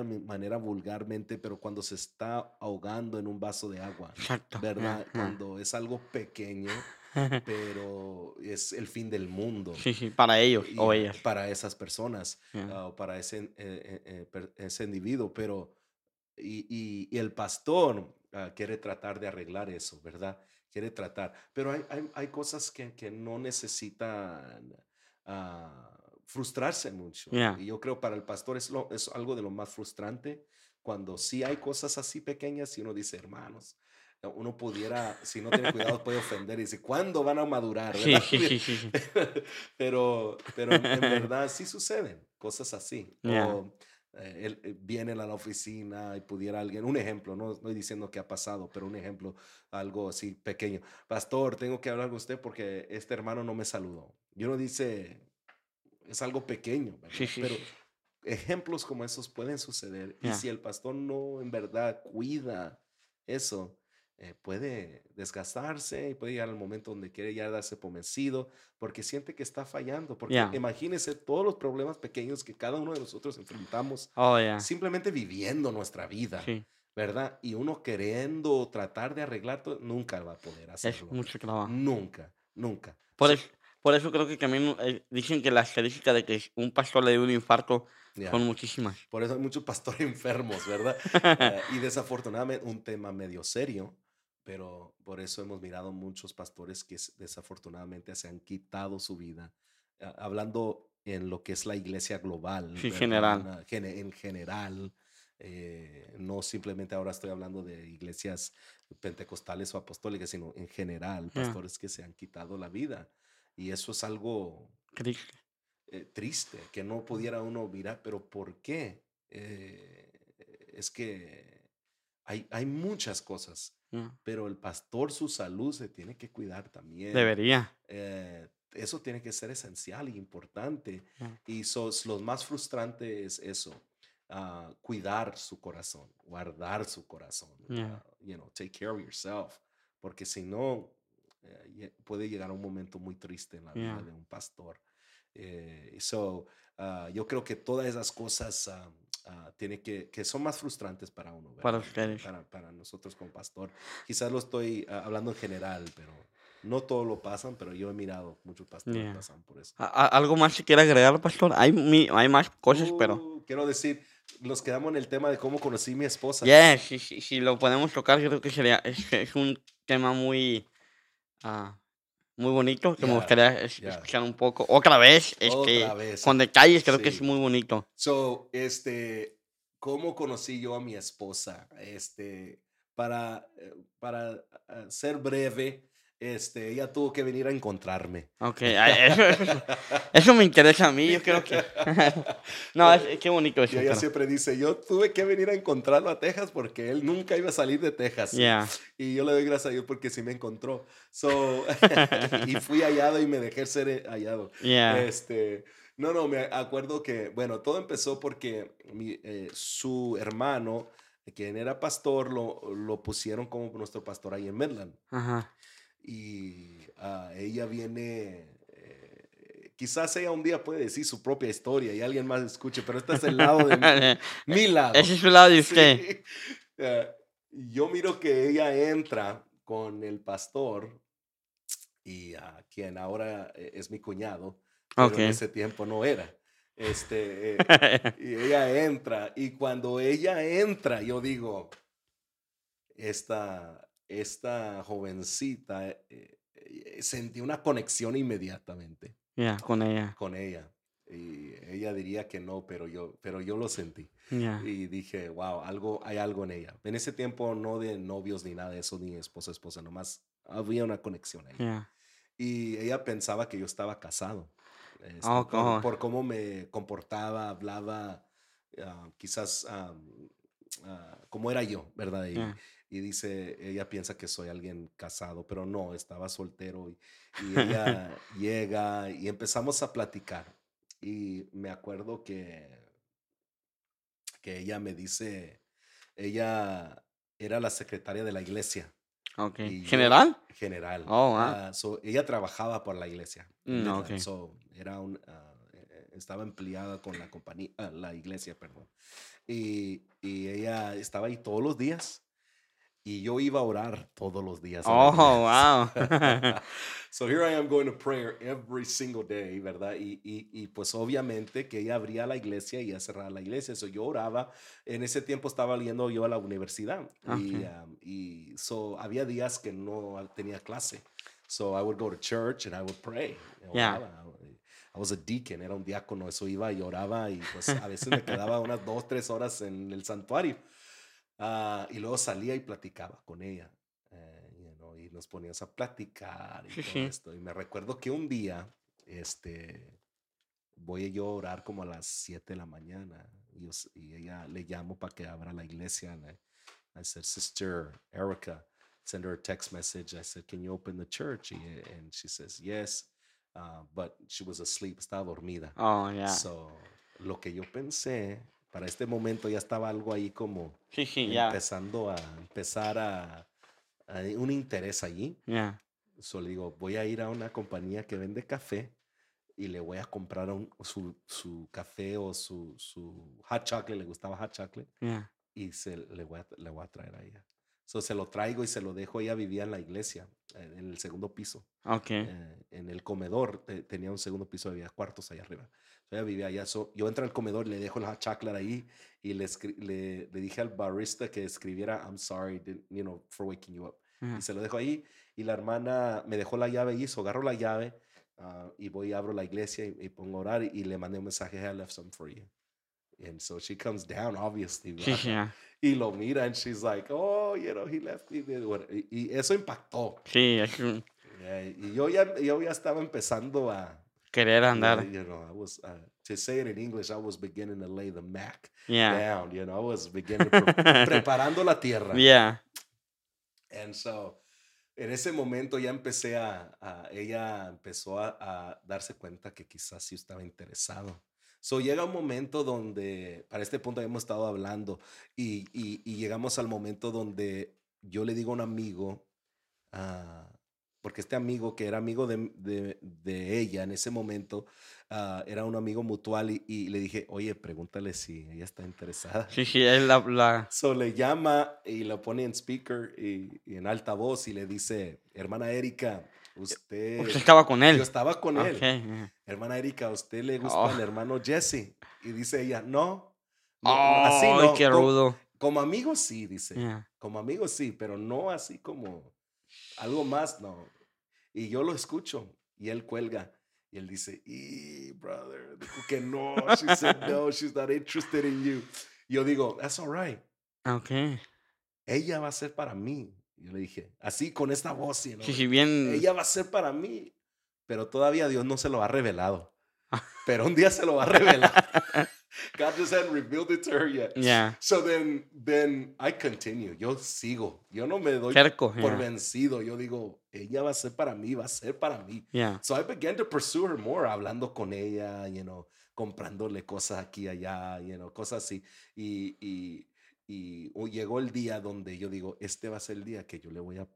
una manera vulgarmente, pero cuando se está ahogando en un vaso de agua, Exacto. ¿verdad? Cuando es algo pequeño, [laughs] pero es el fin del mundo. Para ellos y o ellas. Para esas personas, Ya. ah, o para ese, eh, eh, eh, ese individuo, pero y, y- y el pastor ah, quiere tratar de arreglar eso, ¿verdad? Quiere tratar, pero hay, hay, hay cosas que, que no necesitan ah, frustrarse mucho. Ya. Y yo creo para el pastor es, lo, es algo de lo más frustrante cuando sí hay cosas así pequeñas y uno dice, hermanos, uno pudiera, si no tiene cuidado, puede ofender y dice, ¿cuándo van a madurar? [laughs] Pero, pero en, verdad sí suceden cosas así. Ya. O eh, él, eh, vienen a la oficina y pudiera alguien, un ejemplo, no estoy diciendo que ha pasado, pero un ejemplo, algo así pequeño. Pastor, tengo que hablar con usted porque este hermano no me saludó. Y uno dice, es algo pequeño, ¿verdad? Sí, sí, pero sí. ejemplos como esos pueden suceder. Y si el pastor no en verdad cuida eso, eh, puede desgastarse y puede llegar al momento donde quiere ya darse por vencido porque siente que está fallando. Porque Ya. imagínese todos los problemas pequeños que cada uno de nosotros enfrentamos Oh, ya. simplemente viviendo nuestra vida, Sí, ¿verdad? Y uno queriendo tratar de arreglar todo, nunca va a poder es hacerlo. mucho trabajo. Nunca, nunca. Por eso, por eso creo que también eh, dicen que la estadística de que un pastor le dio un infarto son muchísimas. Por eso hay muchos pastores [laughs] enfermos, ¿verdad? Eh, [laughs] y desafortunadamente, un tema medio serio, pero por eso hemos mirado muchos pastores que desafortunadamente se han quitado su vida, ah, hablando en lo que es la iglesia global. Sí, general. En general, eh, no simplemente ahora estoy hablando de iglesias pentecostales o apostólicas, sino en general, pastores que se han quitado la vida. Y eso es algo Triste. eh, triste que no pudiera uno mirar, pero ¿por qué? Eh, es que hay, hay muchas cosas. Pero el pastor su salud se tiene que cuidar también. Debería. Eh, eso tiene que ser esencial y importante. Y sos, lo más frustrante es eso, ah, cuidar su corazón, guardar su corazón, Ya. ah, you know, take care of yourself, porque si no, eh, puede llegar un momento muy triste en la vida Ya. de un pastor. Eh, so, ah, yo creo que todas esas cosas ah, ah, tiene que, que son más frustrantes para uno. Para ustedes. Para, para nosotros como pastor. Quizás lo estoy ah, hablando en general, pero no todos lo pasan, pero yo he mirado muchos pastores Ya. pasan por eso. ¿Algo más que quiera agregar, pastor? Hay, mi- hay más cosas, pero... Uh, quiero decir, nos quedamos en el tema de cómo conocí a mi esposa. Yeah, sí, sí, si lo podemos tocar, creo que sería... Es, es un tema muy... ah, muy bonito, que me gustaría escuchar un poco. Otra vez, este, Otra vez. con detalles, creo que es muy bonito. So, este, ¿cómo conocí yo a mi esposa? Este, para, eh, para ah, ser breve, este, ella tuvo que venir a encontrarme. Ok, eso, eso- me interesa a mí, yo creo que... [laughs] no, es, es- qué bonito eso. Y ella pero- siempre dice, yo tuve que venir a encontrarlo a Texas porque él nunca iba a salir de Texas. Yeah, Y yo le doy gracias a Dios porque sí me encontró. So, [laughs] y fui hallado y me dejé ser hallado. yeah, Este, no, no, me acuerdo que, bueno, todo empezó porque mi, eh, su hermano, quien era pastor, lo, lo pusieron como nuestro pastor ahí en Midland. ajá. Y ah, ella viene, eh, quizás ella un día puede decir su propia historia y alguien más escuche, pero este es el lado de mi, [laughs] mi lado. Ese es su lado de usted. Sí. [laughs] Eh, yo miro que ella entra con el pastor y a quien ahora eh, es mi cuñado, pero Ok. en ese tiempo no era. Este, eh, [laughs] y ella entra y cuando ella entra, yo digo, esta, esta jovencita eh, eh, sentí una conexión inmediatamente Ya, con ella. con ella. Y ella diría que no, pero yo, pero yo lo sentí. Y dije, wow, algo, hay algo en ella. En ese tiempo no de novios ni nada de eso, ni esposa, esposa, nomás había una conexión ahí. Ya. Y ella pensaba que yo estaba casado. este, Oh, por, oh. por cómo me comportaba, hablaba, ah, quizás ah, cómo era yo, ¿verdad? Y. y dice, ella piensa que soy alguien casado, pero no, estaba soltero. Y, y ella [laughs] llega y empezamos a platicar. Y me acuerdo que, que ella me dice, ella era la secretaria de la iglesia Ok. Y yo- ¿General? general. Oh, wow. Ah, so, ella trabajaba por la iglesia. Mm, Midland, ok. so, era un, eh, estaba empleada con la compañía, ah, la iglesia, perdón. Y, y ella estaba ahí todos los días. Y yo iba a orar todos los días. Oh, wow. [laughs] so here I am going to prayer every single day, ¿verdad? Y, y, y pues obviamente que ella abría la iglesia y ella cerraba la iglesia. So yo oraba. En ese tiempo estaba yendo yo a la universidad. Y, Ok. um, y so había días que no tenía clase. So I would go to church and I would pray. y Yeah. I was a deacon, era un diácono, eso iba y oraba y pues a veces me quedaba unas dos, tres horas en el santuario. Ah, y luego salía y platicaba con ella. eh, you know, y nos poníamos a platicar y todo [laughs] esto. Y me recuerdo que un día, este, voy yo a orar como a las 7 de la mañana y, yo y ella le llamo para que abra la iglesia. And I, I said, Sister Erica, send her a text message. I said, Can you open the church? Y, and she says, Yes. Uh, but she was asleep, estaba dormida. Oh, ya. So, lo que yo pensé, para este momento ya estaba algo ahí como empezando a empezar a, a un interés allí. Ya. So le digo, voy a ir a una compañía que vende café y le voy a comprar un- su, su café o su, su hot chocolate, le gustaba hot chocolate, y se, le, voy a, le voy a traer a ella. So se lo traigo y se lo dejo. Ella vivía en la iglesia, en el segundo piso. Ok. eh, en el comedor, eh, tenía un segundo piso, había cuartos allá arriba. So ella vivía allá. So yo entro al comedor, le dejo hot chocolate ahí y le, le, le dije al barista que escribiera, I'm sorry, you know, for waking you up. Ajá. Y se lo dejo ahí. Y la hermana me dejó la llave y so agarro la llave ah, y voy abro la iglesia y, y pongo a orar y, y le mandé un mensaje, hey, I left some for you. And so she comes down, obviously. Ya. Y lo mira and she's like, oh, you know, he left me. Y, y eso impactó. Sí, es un Eh, y yo ya, yo ya estaba empezando a... querer yeah, andar. you know, I was, uh, to say it in English, I was beginning to lay the Mac Ya. down, you know, I was beginning, pre- [laughs] preparando la tierra. Ya. And so, en ese momento ya empecé a, a- ella empezó a, a darse cuenta que quizás sí estaba interesado. So llega un momento donde, para este punto hemos estado hablando, y, y- y llegamos al momento donde yo le digo a un amigo, ah, porque este amigo que era amigo de, de- de ella en ese momento, ah, era un amigo mutual, y, y le dije, oye, pregúntale si ella está interesada. Sí, sí, es la, la... So le llama y lo pone en speaker y, y en alta voz y le dice, hermana Erika, usted... Usted estaba con él. Yo estaba con él. Ok, ya. Hermana Erika, ¿a usted le gusta Oh. el hermano Jesse? Y dice ella, no. no, Ay, no. qué rudo. Como, amigo sí, dice. Ya. Como amigo sí, pero no así como algo más, no. Y yo lo escucho y él cuelga. Y él dice, y brother, dijo que no. She said, [laughs] no, she's not interested in you. Yo digo, that's all right Ok. ella va a ser para mí. Yo le dije, así con esta voz, know, Sí, bien. ella va a ser para mí. Pero todavía Dios no se lo ha revelado. [laughs] Pero un día se lo va a revelar. [laughs] God just hadn't revealed it to her yet. Ya. So then, then I continue. Yo sigo. Yo no me doy Cerco. por vencido. Yo digo, ella va a ser para mí, va a ser para mí. Ya. So I began to pursue her more, hablando con ella, you know, comprándole cosas aquí y allá, you know, cosas así. Y, y, y o- llegó el día donde yo digo, este va a ser el día que yo le voy a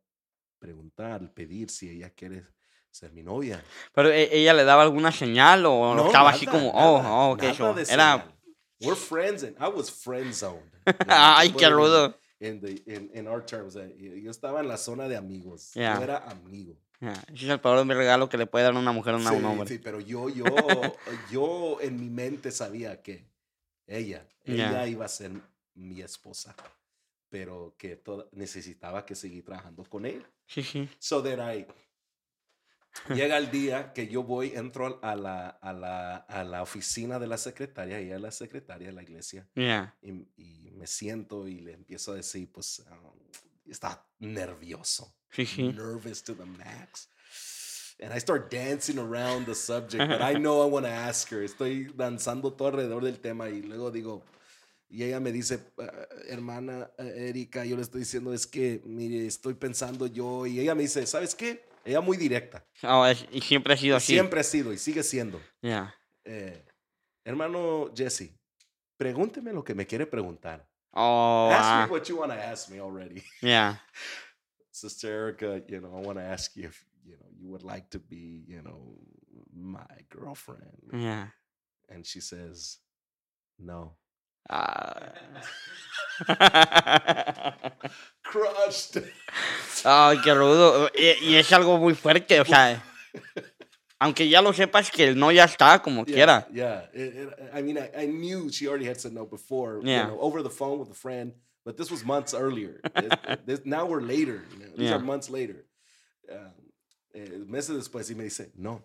preguntar, pedir si ella quiere ser mi novia. Pero ¿e- ella le daba alguna señal o No, estaba así nada, como, nada, oh, oh, ok, nada so, de era. We're friends and I was friend zoned. [laughs] ay, qué rudo. En, the, in, in our terms, eh, yo estaba en la zona de amigos. Yeah. Yo era amigo. Ya, Ese es el peor regalo que le puede dar una mujer a una- un Sí, hombre. sí, pero yo, yo, [laughs] yo en mi mente sabía que ella, ella iba a ser mi esposa. pero que toda- necesitaba que seguir trabajando con él. Sí, sí. So then I llega el [laughs] día que yo voy, entro a la, a la, a la oficina de la secretaria, ella es la secretaria de la iglesia, Yeah. y, y me siento y le empiezo a decir, pues, um, está nervioso, [laughs] nervous to the max. And I start dancing around the subject, but I [laughs] know I want to ask her. Estoy danzando todo alrededor del tema y luego digo, y ella me dice, "Ah, hermana eh, Erika, yo le estoy diciendo, es que, mire, estoy pensando yo, y ella me dice, ¿sabes qué? Ella muy directa. Oh, es- y siempre ha sido así. Siempre ha sido y sigue siendo. Yeah. Eh, hermano Jesse, pregúnteme lo que me quiere preguntar. Oh, ask ah, me what you want to ask me already. yeah. [laughs] Sister Erica, you know, I want to ask you if, you know, you would like to be, you know, my girlfriend. Yeah. And she says, no. Ah. [laughs] [laughs] Crushed. Ay, qué rudo. Y, y es algo muy fuerte, o sea, aunque ya lo sepas que el no ya está como Yeah, quiera. Yeah. It- it- I mean, I, I knew she already had said no before, Yeah. you know, over the phone with a friend, but this was months earlier. This- [laughs] this- now we're later. You know, these Yeah. are months later. Eh, meses después y me dice, no.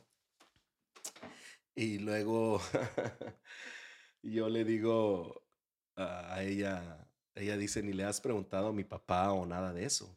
Y luego [laughs] yo le digo a ella, ella dice, ni le has preguntado a mi papá o nada de eso.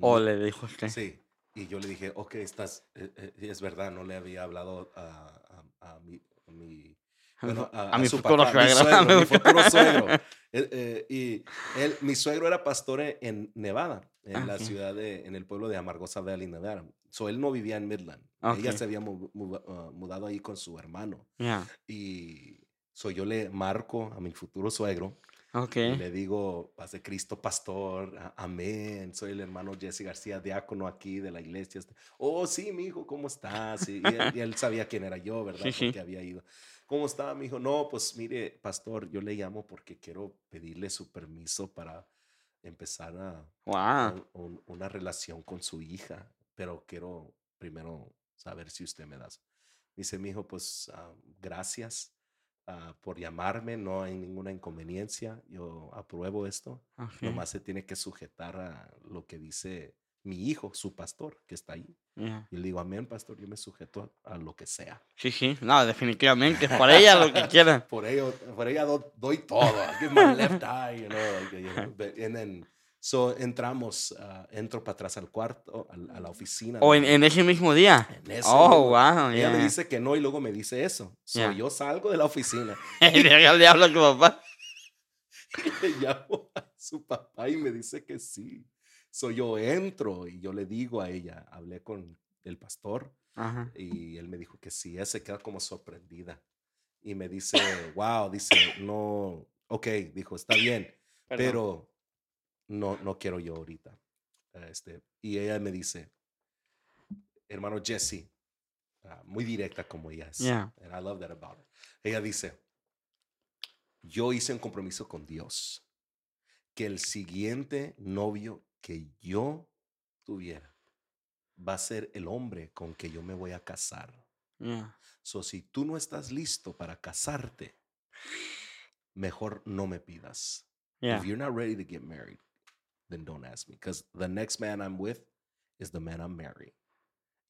O "No". le dijo usted. Sí. Y yo le dije, ok, estás, eh, eh, es verdad, no le había hablado a, a, a mi, a mi- mi bueno, a, a a mi su futuro papá, mi suegro, a suegro, mi [laughs] mi futuro suegro. Eh, eh, y él, mi suegro era pastor en- Nevada, en la Ok. ciudad de, en el pueblo de Amargosa Valley, Nevada. So él no vivía en Midland. Ella Ok. se había mu- mu- uh, mudado ahí con su hermano. Yeah. Y so yo le marco a mi futuro suegro Ok. y le digo, paz de Cristo, pastor, a- amén. Soy el hermano Jesse García, diácono aquí de la iglesia. Este, Oh, sí, mi hijo, ¿cómo estás? Y, y él, y él sabía quién era yo, [laughs] ¿verdad? Sí, sí. Porque había ido. ¿Cómo está, mi hijo? No, pues mire, pastor, yo le llamo porque quiero pedirle su permiso para empezar a, Wow. un- un- una relación con su hija, pero quiero primero saber si usted me da. Dice mi hijo, pues ah, gracias ah, por llamarme, no hay ninguna inconveniencia, yo apruebo esto, Ok. nomás se tiene que sujetar a lo que dice mi hijo, su pastor, que está ahí. Yeah. Y le digo, amén, pastor, yo me sujeto a lo que sea. Sí, sí. No, definitivamente. Por [laughs] ella lo que quiera. Por ello, por ella do- doy todo. I give my left eye, you know, like, you know, but- and then, so entramos, ah, entro para atrás al cuarto, al- a, la oficina. O de en, en ese mismo día. en ese Oh, mismo- wow. Ella me dice que no y luego me dice eso. So, Yeah. Yo salgo de la oficina [laughs] Y le le habla a tu papá. y [laughs] le llamo a su papá y me dice que sí. So, yo entro y yo le digo a ella, hablé con el pastor Ajá. y él me dijo que sí. Ella se queda como sorprendida y me dice, wow, dice, no, ok, dijo, está bien, Perdón. pero no, no quiero yo ahorita. Este, y ella me dice, hermano Jesse, ah, muy directa como ella es. Yeah. And I love that about her. Ella dice, yo hice un compromiso con Dios que el siguiente novio que yo tuviera va a ser el hombre con que yo me voy a casar. Yeah. So, si tú no estás listo para casarte, mejor no me pidas. Yeah. If you're not ready to get married, then don't ask me. Because the next man I'm with is the man I'm marrying.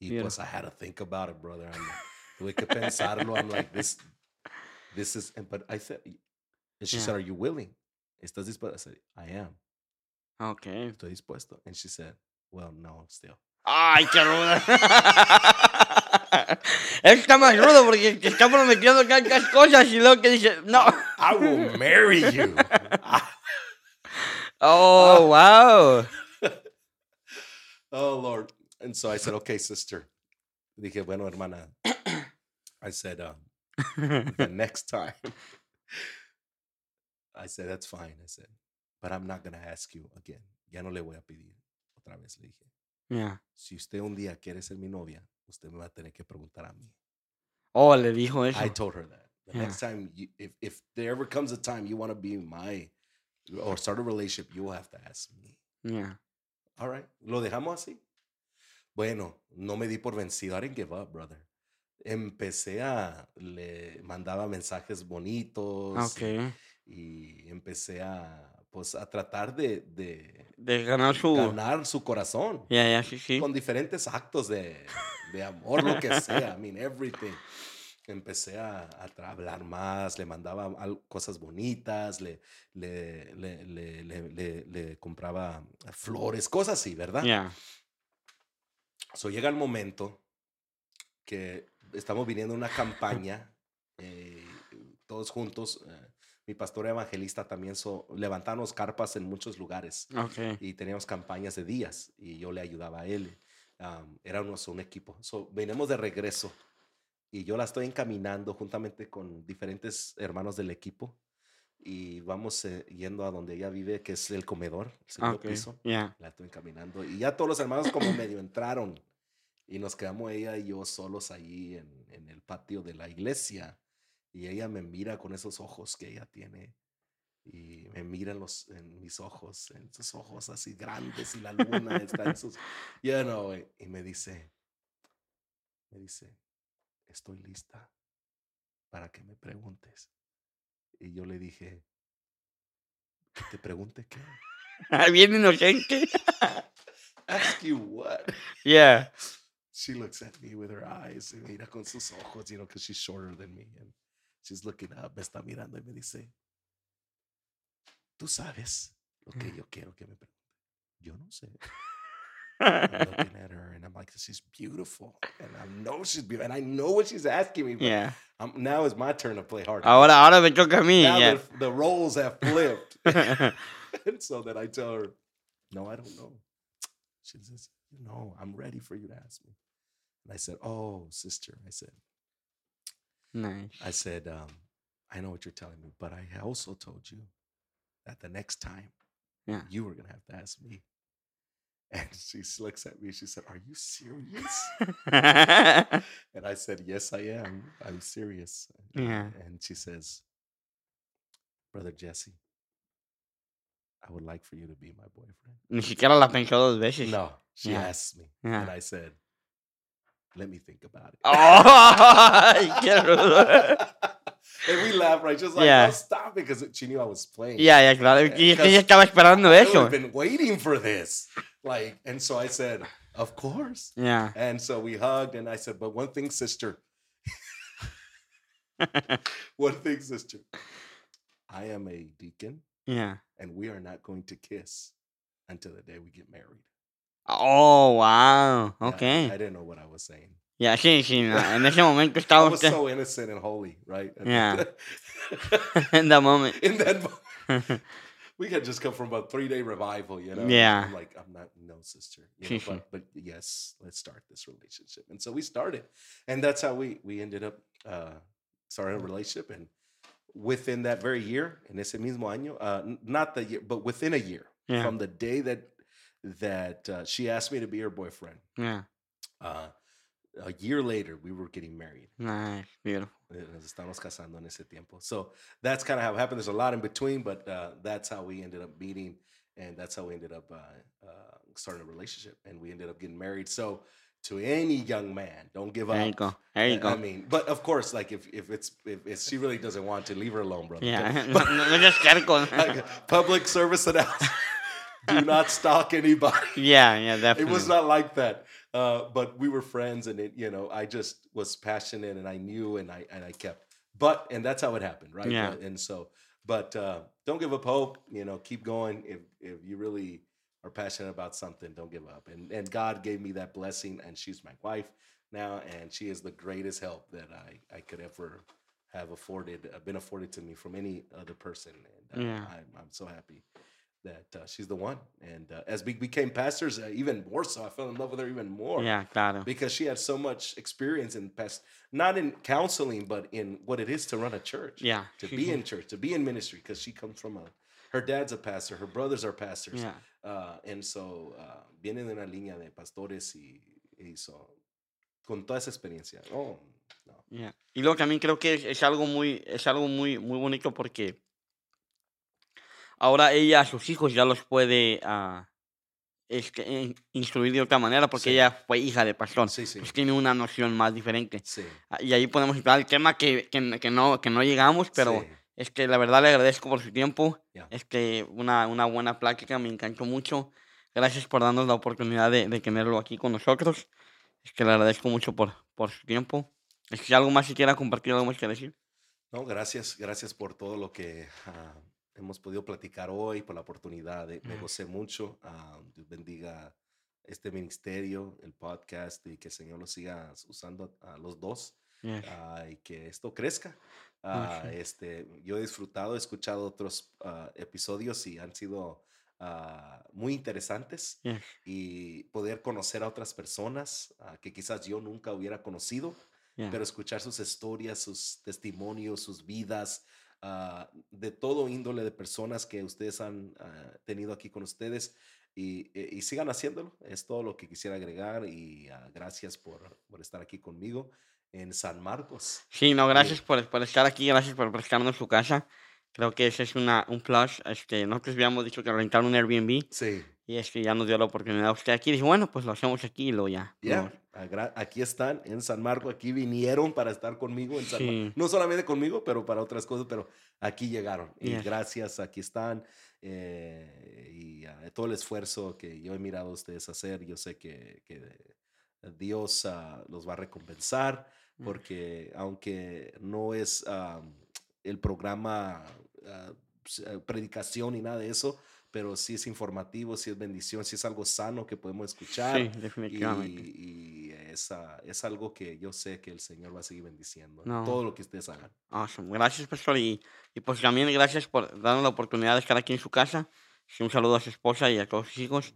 Y pues I had to think about it, brother. I'm like, tuve que pensarlo. I'm like, this, this is, and- but I said, and she Yeah. said, are you willing? ¿Estás dispuesto? I said, I am. Ok. Estoy dispuesto. And she said, well, no, still. Ay, qué ruda. [laughs] Está más rudo porque te está prometiendo tantas cosas y luego que dice, no. I will marry you. [laughs] [laughs] Oh, [laughs] wow. [laughs] Oh, Lord. And so I said, okay, sister. Dije, bueno, hermana. [coughs] I said, um, [laughs] the next time. I said, that's fine. I said, but I'm not going to ask you again. Ya no le voy a pedir. Otra vez le dije, Yeah. si usted un día quiere ser mi novia, usted me va a tener que preguntar a mí. Oh, le dijo eso. I told her that. The Yeah. next time, you, if, if there ever comes a time you want to be my, or start a relationship, you will have to ask me. Yeah. All right. ¿Lo dejamos así? Bueno, no me di por vencido. I didn't give up, brother. Empecé a, le mandaba mensajes bonitos Ok. y, y empecé a pues a tratar de, de De ganar su. ganar su corazón Ya, ya, sí, sí. con diferentes actos de, de amor, lo que sea. I mean, everything. Empecé a, a hablar más, le mandaba cosas bonitas, le, le, le, le, compraba flores, cosas así, ¿verdad? Ya. So, llega el momento que estamos viniendo a una campaña, eh, todos juntos. eh, mi pastor evangelista también so, levantamos carpas en muchos lugares Ok. y teníamos campañas de días y yo le ayudaba a él. Um, éramos un equipo. So, venimos de regreso y yo la estoy encaminando juntamente con diferentes hermanos del equipo y vamos eh, yendo a donde ella vive, que es el comedor, el segundo Ok. piso. Ya. La estoy encaminando y ya todos los hermanos como medio entraron y nos quedamos ella y yo solos ahí en, en el patio de la iglesia y ella me mira con esos ojos que ella tiene y me mira en, los, en mis ojos, en sus ojos así grandes y la luna está en [laughs] sus, you know, y me dice, me dice, estoy lista para que me preguntes. Y yo le dije, ¿que te pregunte qué? [laughs] Bien inocente. [laughs] Ask you what? Yeah. She looks at me with her eyes, y mira con sus ojos, you know, because she's shorter than me. And she's looking up, me está mirando y me dice, tú sabes lo que yo quiero que me pregunte. Yo no sé. I'm looking [laughs] at her and I'm like, she's beautiful. And I know she's beautiful. And I know what she's asking me. But Yeah. I'm, now it's my turn to play hard. Ahora, ahora me toca a mí. now Yeah. the, the roles have flipped. [laughs] [laughs] and so then I tell her, no, I don't know. She says, no, I'm ready for you to ask me. And I said, oh, sister, I said, nice. I said, um, I know what you're telling me, but I also told you that the next time Yeah. you were going to have to ask me. And she looks at me. She said, Are you serious? [laughs] and I said, Yes, I am. I'm serious. And- Yeah. And she says, Brother Jesse, I would like for you to be my boyfriend. Ni siquiera la pensó dos veces. No, she Yeah. asked me. Yeah. And I said, Let me think about it. Oh, [laughs] rudo. [laughs] and we laughed, right? Just like, Yeah. no, stop it, because she knew I was playing. Yeah, ya, claro. Uh, y es Because ella estaba esperando eso. have been waiting for this. Like, and so I said, Of course. Yeah. And so we hugged, and I said, But one thing, sister, [laughs] one thing, sister, I am a deacon, Yeah. and we are not going to kiss until the day we get married. Oh, wow. Yeah, Ok. I didn't know what I was saying. Ya, sí, sí. no, En ese momento I estaba was usted so innocent and holy, right? Yeah. [laughs] [laughs] en the moment. In that moment, we had just come from a three day revival, you know? Yeah. I'm like, I'm not, no, sister. You know, but, [laughs] but yes, let's start this relationship. And so we started. And that's how we, we ended up uh, starting a relationship. And within that very year, en ese mismo año, uh, not the year, but within a year, Yeah. from the day that that uh, she asked me to be her boyfriend, Ya. uh, a year later, we were getting married. Nice. Beautiful. Eh, Nos estamos casando en ese tiempo. So that's kind of how it happened. There's a lot in between, but uh, that's how we ended up meeting, and that's how we ended up uh, uh, starting a relationship, and we ended up getting married. So to any young man, don't give up. There you go. There you I- go. I mean, but of course, like if if it's if, if she really doesn't want to, leave her alone, brother. Ya. Okay? [laughs] No, seas [laughs] cargo. Like, public service announcement: [laughs] Do not stalk anybody. Yeah, yeah, definitely. it was not like that uh, but we were friends and it you know i just was passionate and i knew and i and i kept but and that's how it happened right? Yeah. And so but uh, don't give up hope you know keep going. If if you really are passionate about something don't give up. And and god gave me that blessing and she's my wife now and she is the greatest help that i i could ever have afforded uh, been afforded to me from any other person. And uh, Yeah. I'm, I'm so happy that uh, she's the one. And uh, as we became pastors, uh, even more so, I fell in love with her even more Ya, claro. because she had so much experience in past, not in counseling, but in what it is to run a church, Yeah, to [laughs] be in church, to be in ministry, because she comes from a, her dad's a pastor, her brothers are pastors, Ya. uh, and so uh, vienen de una línea de pastores y, y so, con toda esa experiencia. Oh, no. Ya. Y luego también creo que es, es algo muy, es algo muy, muy bonito porque ahora ella a sus hijos ya los puede este, in- instruir de otra manera porque Sí. ella fue hija de pastor. Sí, sí, Pues tiene una noción más diferente. sí. Ah, Y ahí podemos entrar al tema que, que, que no, que no llegamos, pero. Es que la verdad le agradezco por su tiempo. Yeah. Es que una, una buena plática, me encantó mucho. Gracias por darnos la oportunidad de, de tenerlo aquí con nosotros. Es que le agradezco mucho por, por su tiempo. Es que algo más si quiera compartir, algo más que decir. No, gracias, gracias por todo lo que ah, hemos podido platicar hoy, por la oportunidad. de- me gocé mucho. ah, Dios bendiga este ministerio, el podcast y que el Señor lo siga usando a los dos ah, y que esto crezca. Sí. este, yo he disfrutado, he escuchado otros ah, episodios y han sido muy interesantes Yes. y poder conocer a otras personas que quizás yo nunca hubiera conocido Yeah. pero escuchar sus historias, sus testimonios, sus vidas, ah, de todo índole de personas que ustedes han ah, tenido aquí con ustedes y, eh, y sigan haciéndolo. Es todo lo que quisiera agregar y ah, gracias por, por estar aquí conmigo en San Marcos. Sí, no, Y- gracias por, por estar aquí, gracias por prestarnos su casa. Creo que ese es una, un plus. Este, nosotros habíamos dicho que rentar un Airbnb Sí, y es que ya nos dio la oportunidad usted aquí. Dije, bueno, pues lo hacemos aquí y luego ya. agra- Aquí están en San Marcos, aquí vinieron para estar conmigo en San Sí. No solamente conmigo, pero para otras cosas, pero aquí llegaron. Y Yes. gracias, aquí están. eh, y todo el esfuerzo que yo he mirado a ustedes hacer, yo sé que, que Dios ah, los va a recompensar, Mm. porque aunque no es ah, el programa ah, eh, predicación ni nada de eso, pero sí es informativo, sí es bendición, sí es algo sano que podemos escuchar. Sí, Y, definitivamente. y es, ah, es algo que yo sé que el Señor va a seguir bendiciendo. en No. Todo lo que ustedes hagan. Awesome. Gracias, pastor. Y, y pues también gracias por darnos la oportunidad de estar aquí en su casa. Sí, un saludo a su esposa y a todos sus hijos.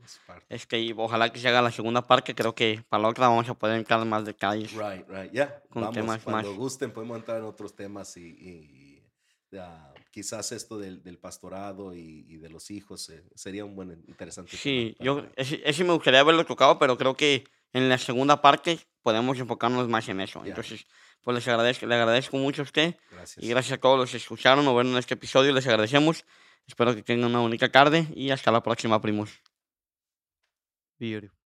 Es y ojalá que se haga la segunda parte. Creo que para la otra vamos a poder entrar en más detalles. Right, right. Ya, Con vamos. temas Cuando más- gusten podemos entrar en otros temas y, y- y, ah, quizás esto del, del pastorado y, y de los hijos eh, sería un buen, interesante tema Sí, para yo ese, ese me gustaría haberlo tocado, pero creo que en la segunda parte podemos enfocarnos más en eso. Ya. Entonces, pues les agradezco, le agradezco mucho a usted Gracias. y gracias a todos los que escucharon o vieron en este episodio. Les agradecemos. Espero que tengan una bonita tarde y hasta la próxima, primos. Beautiful.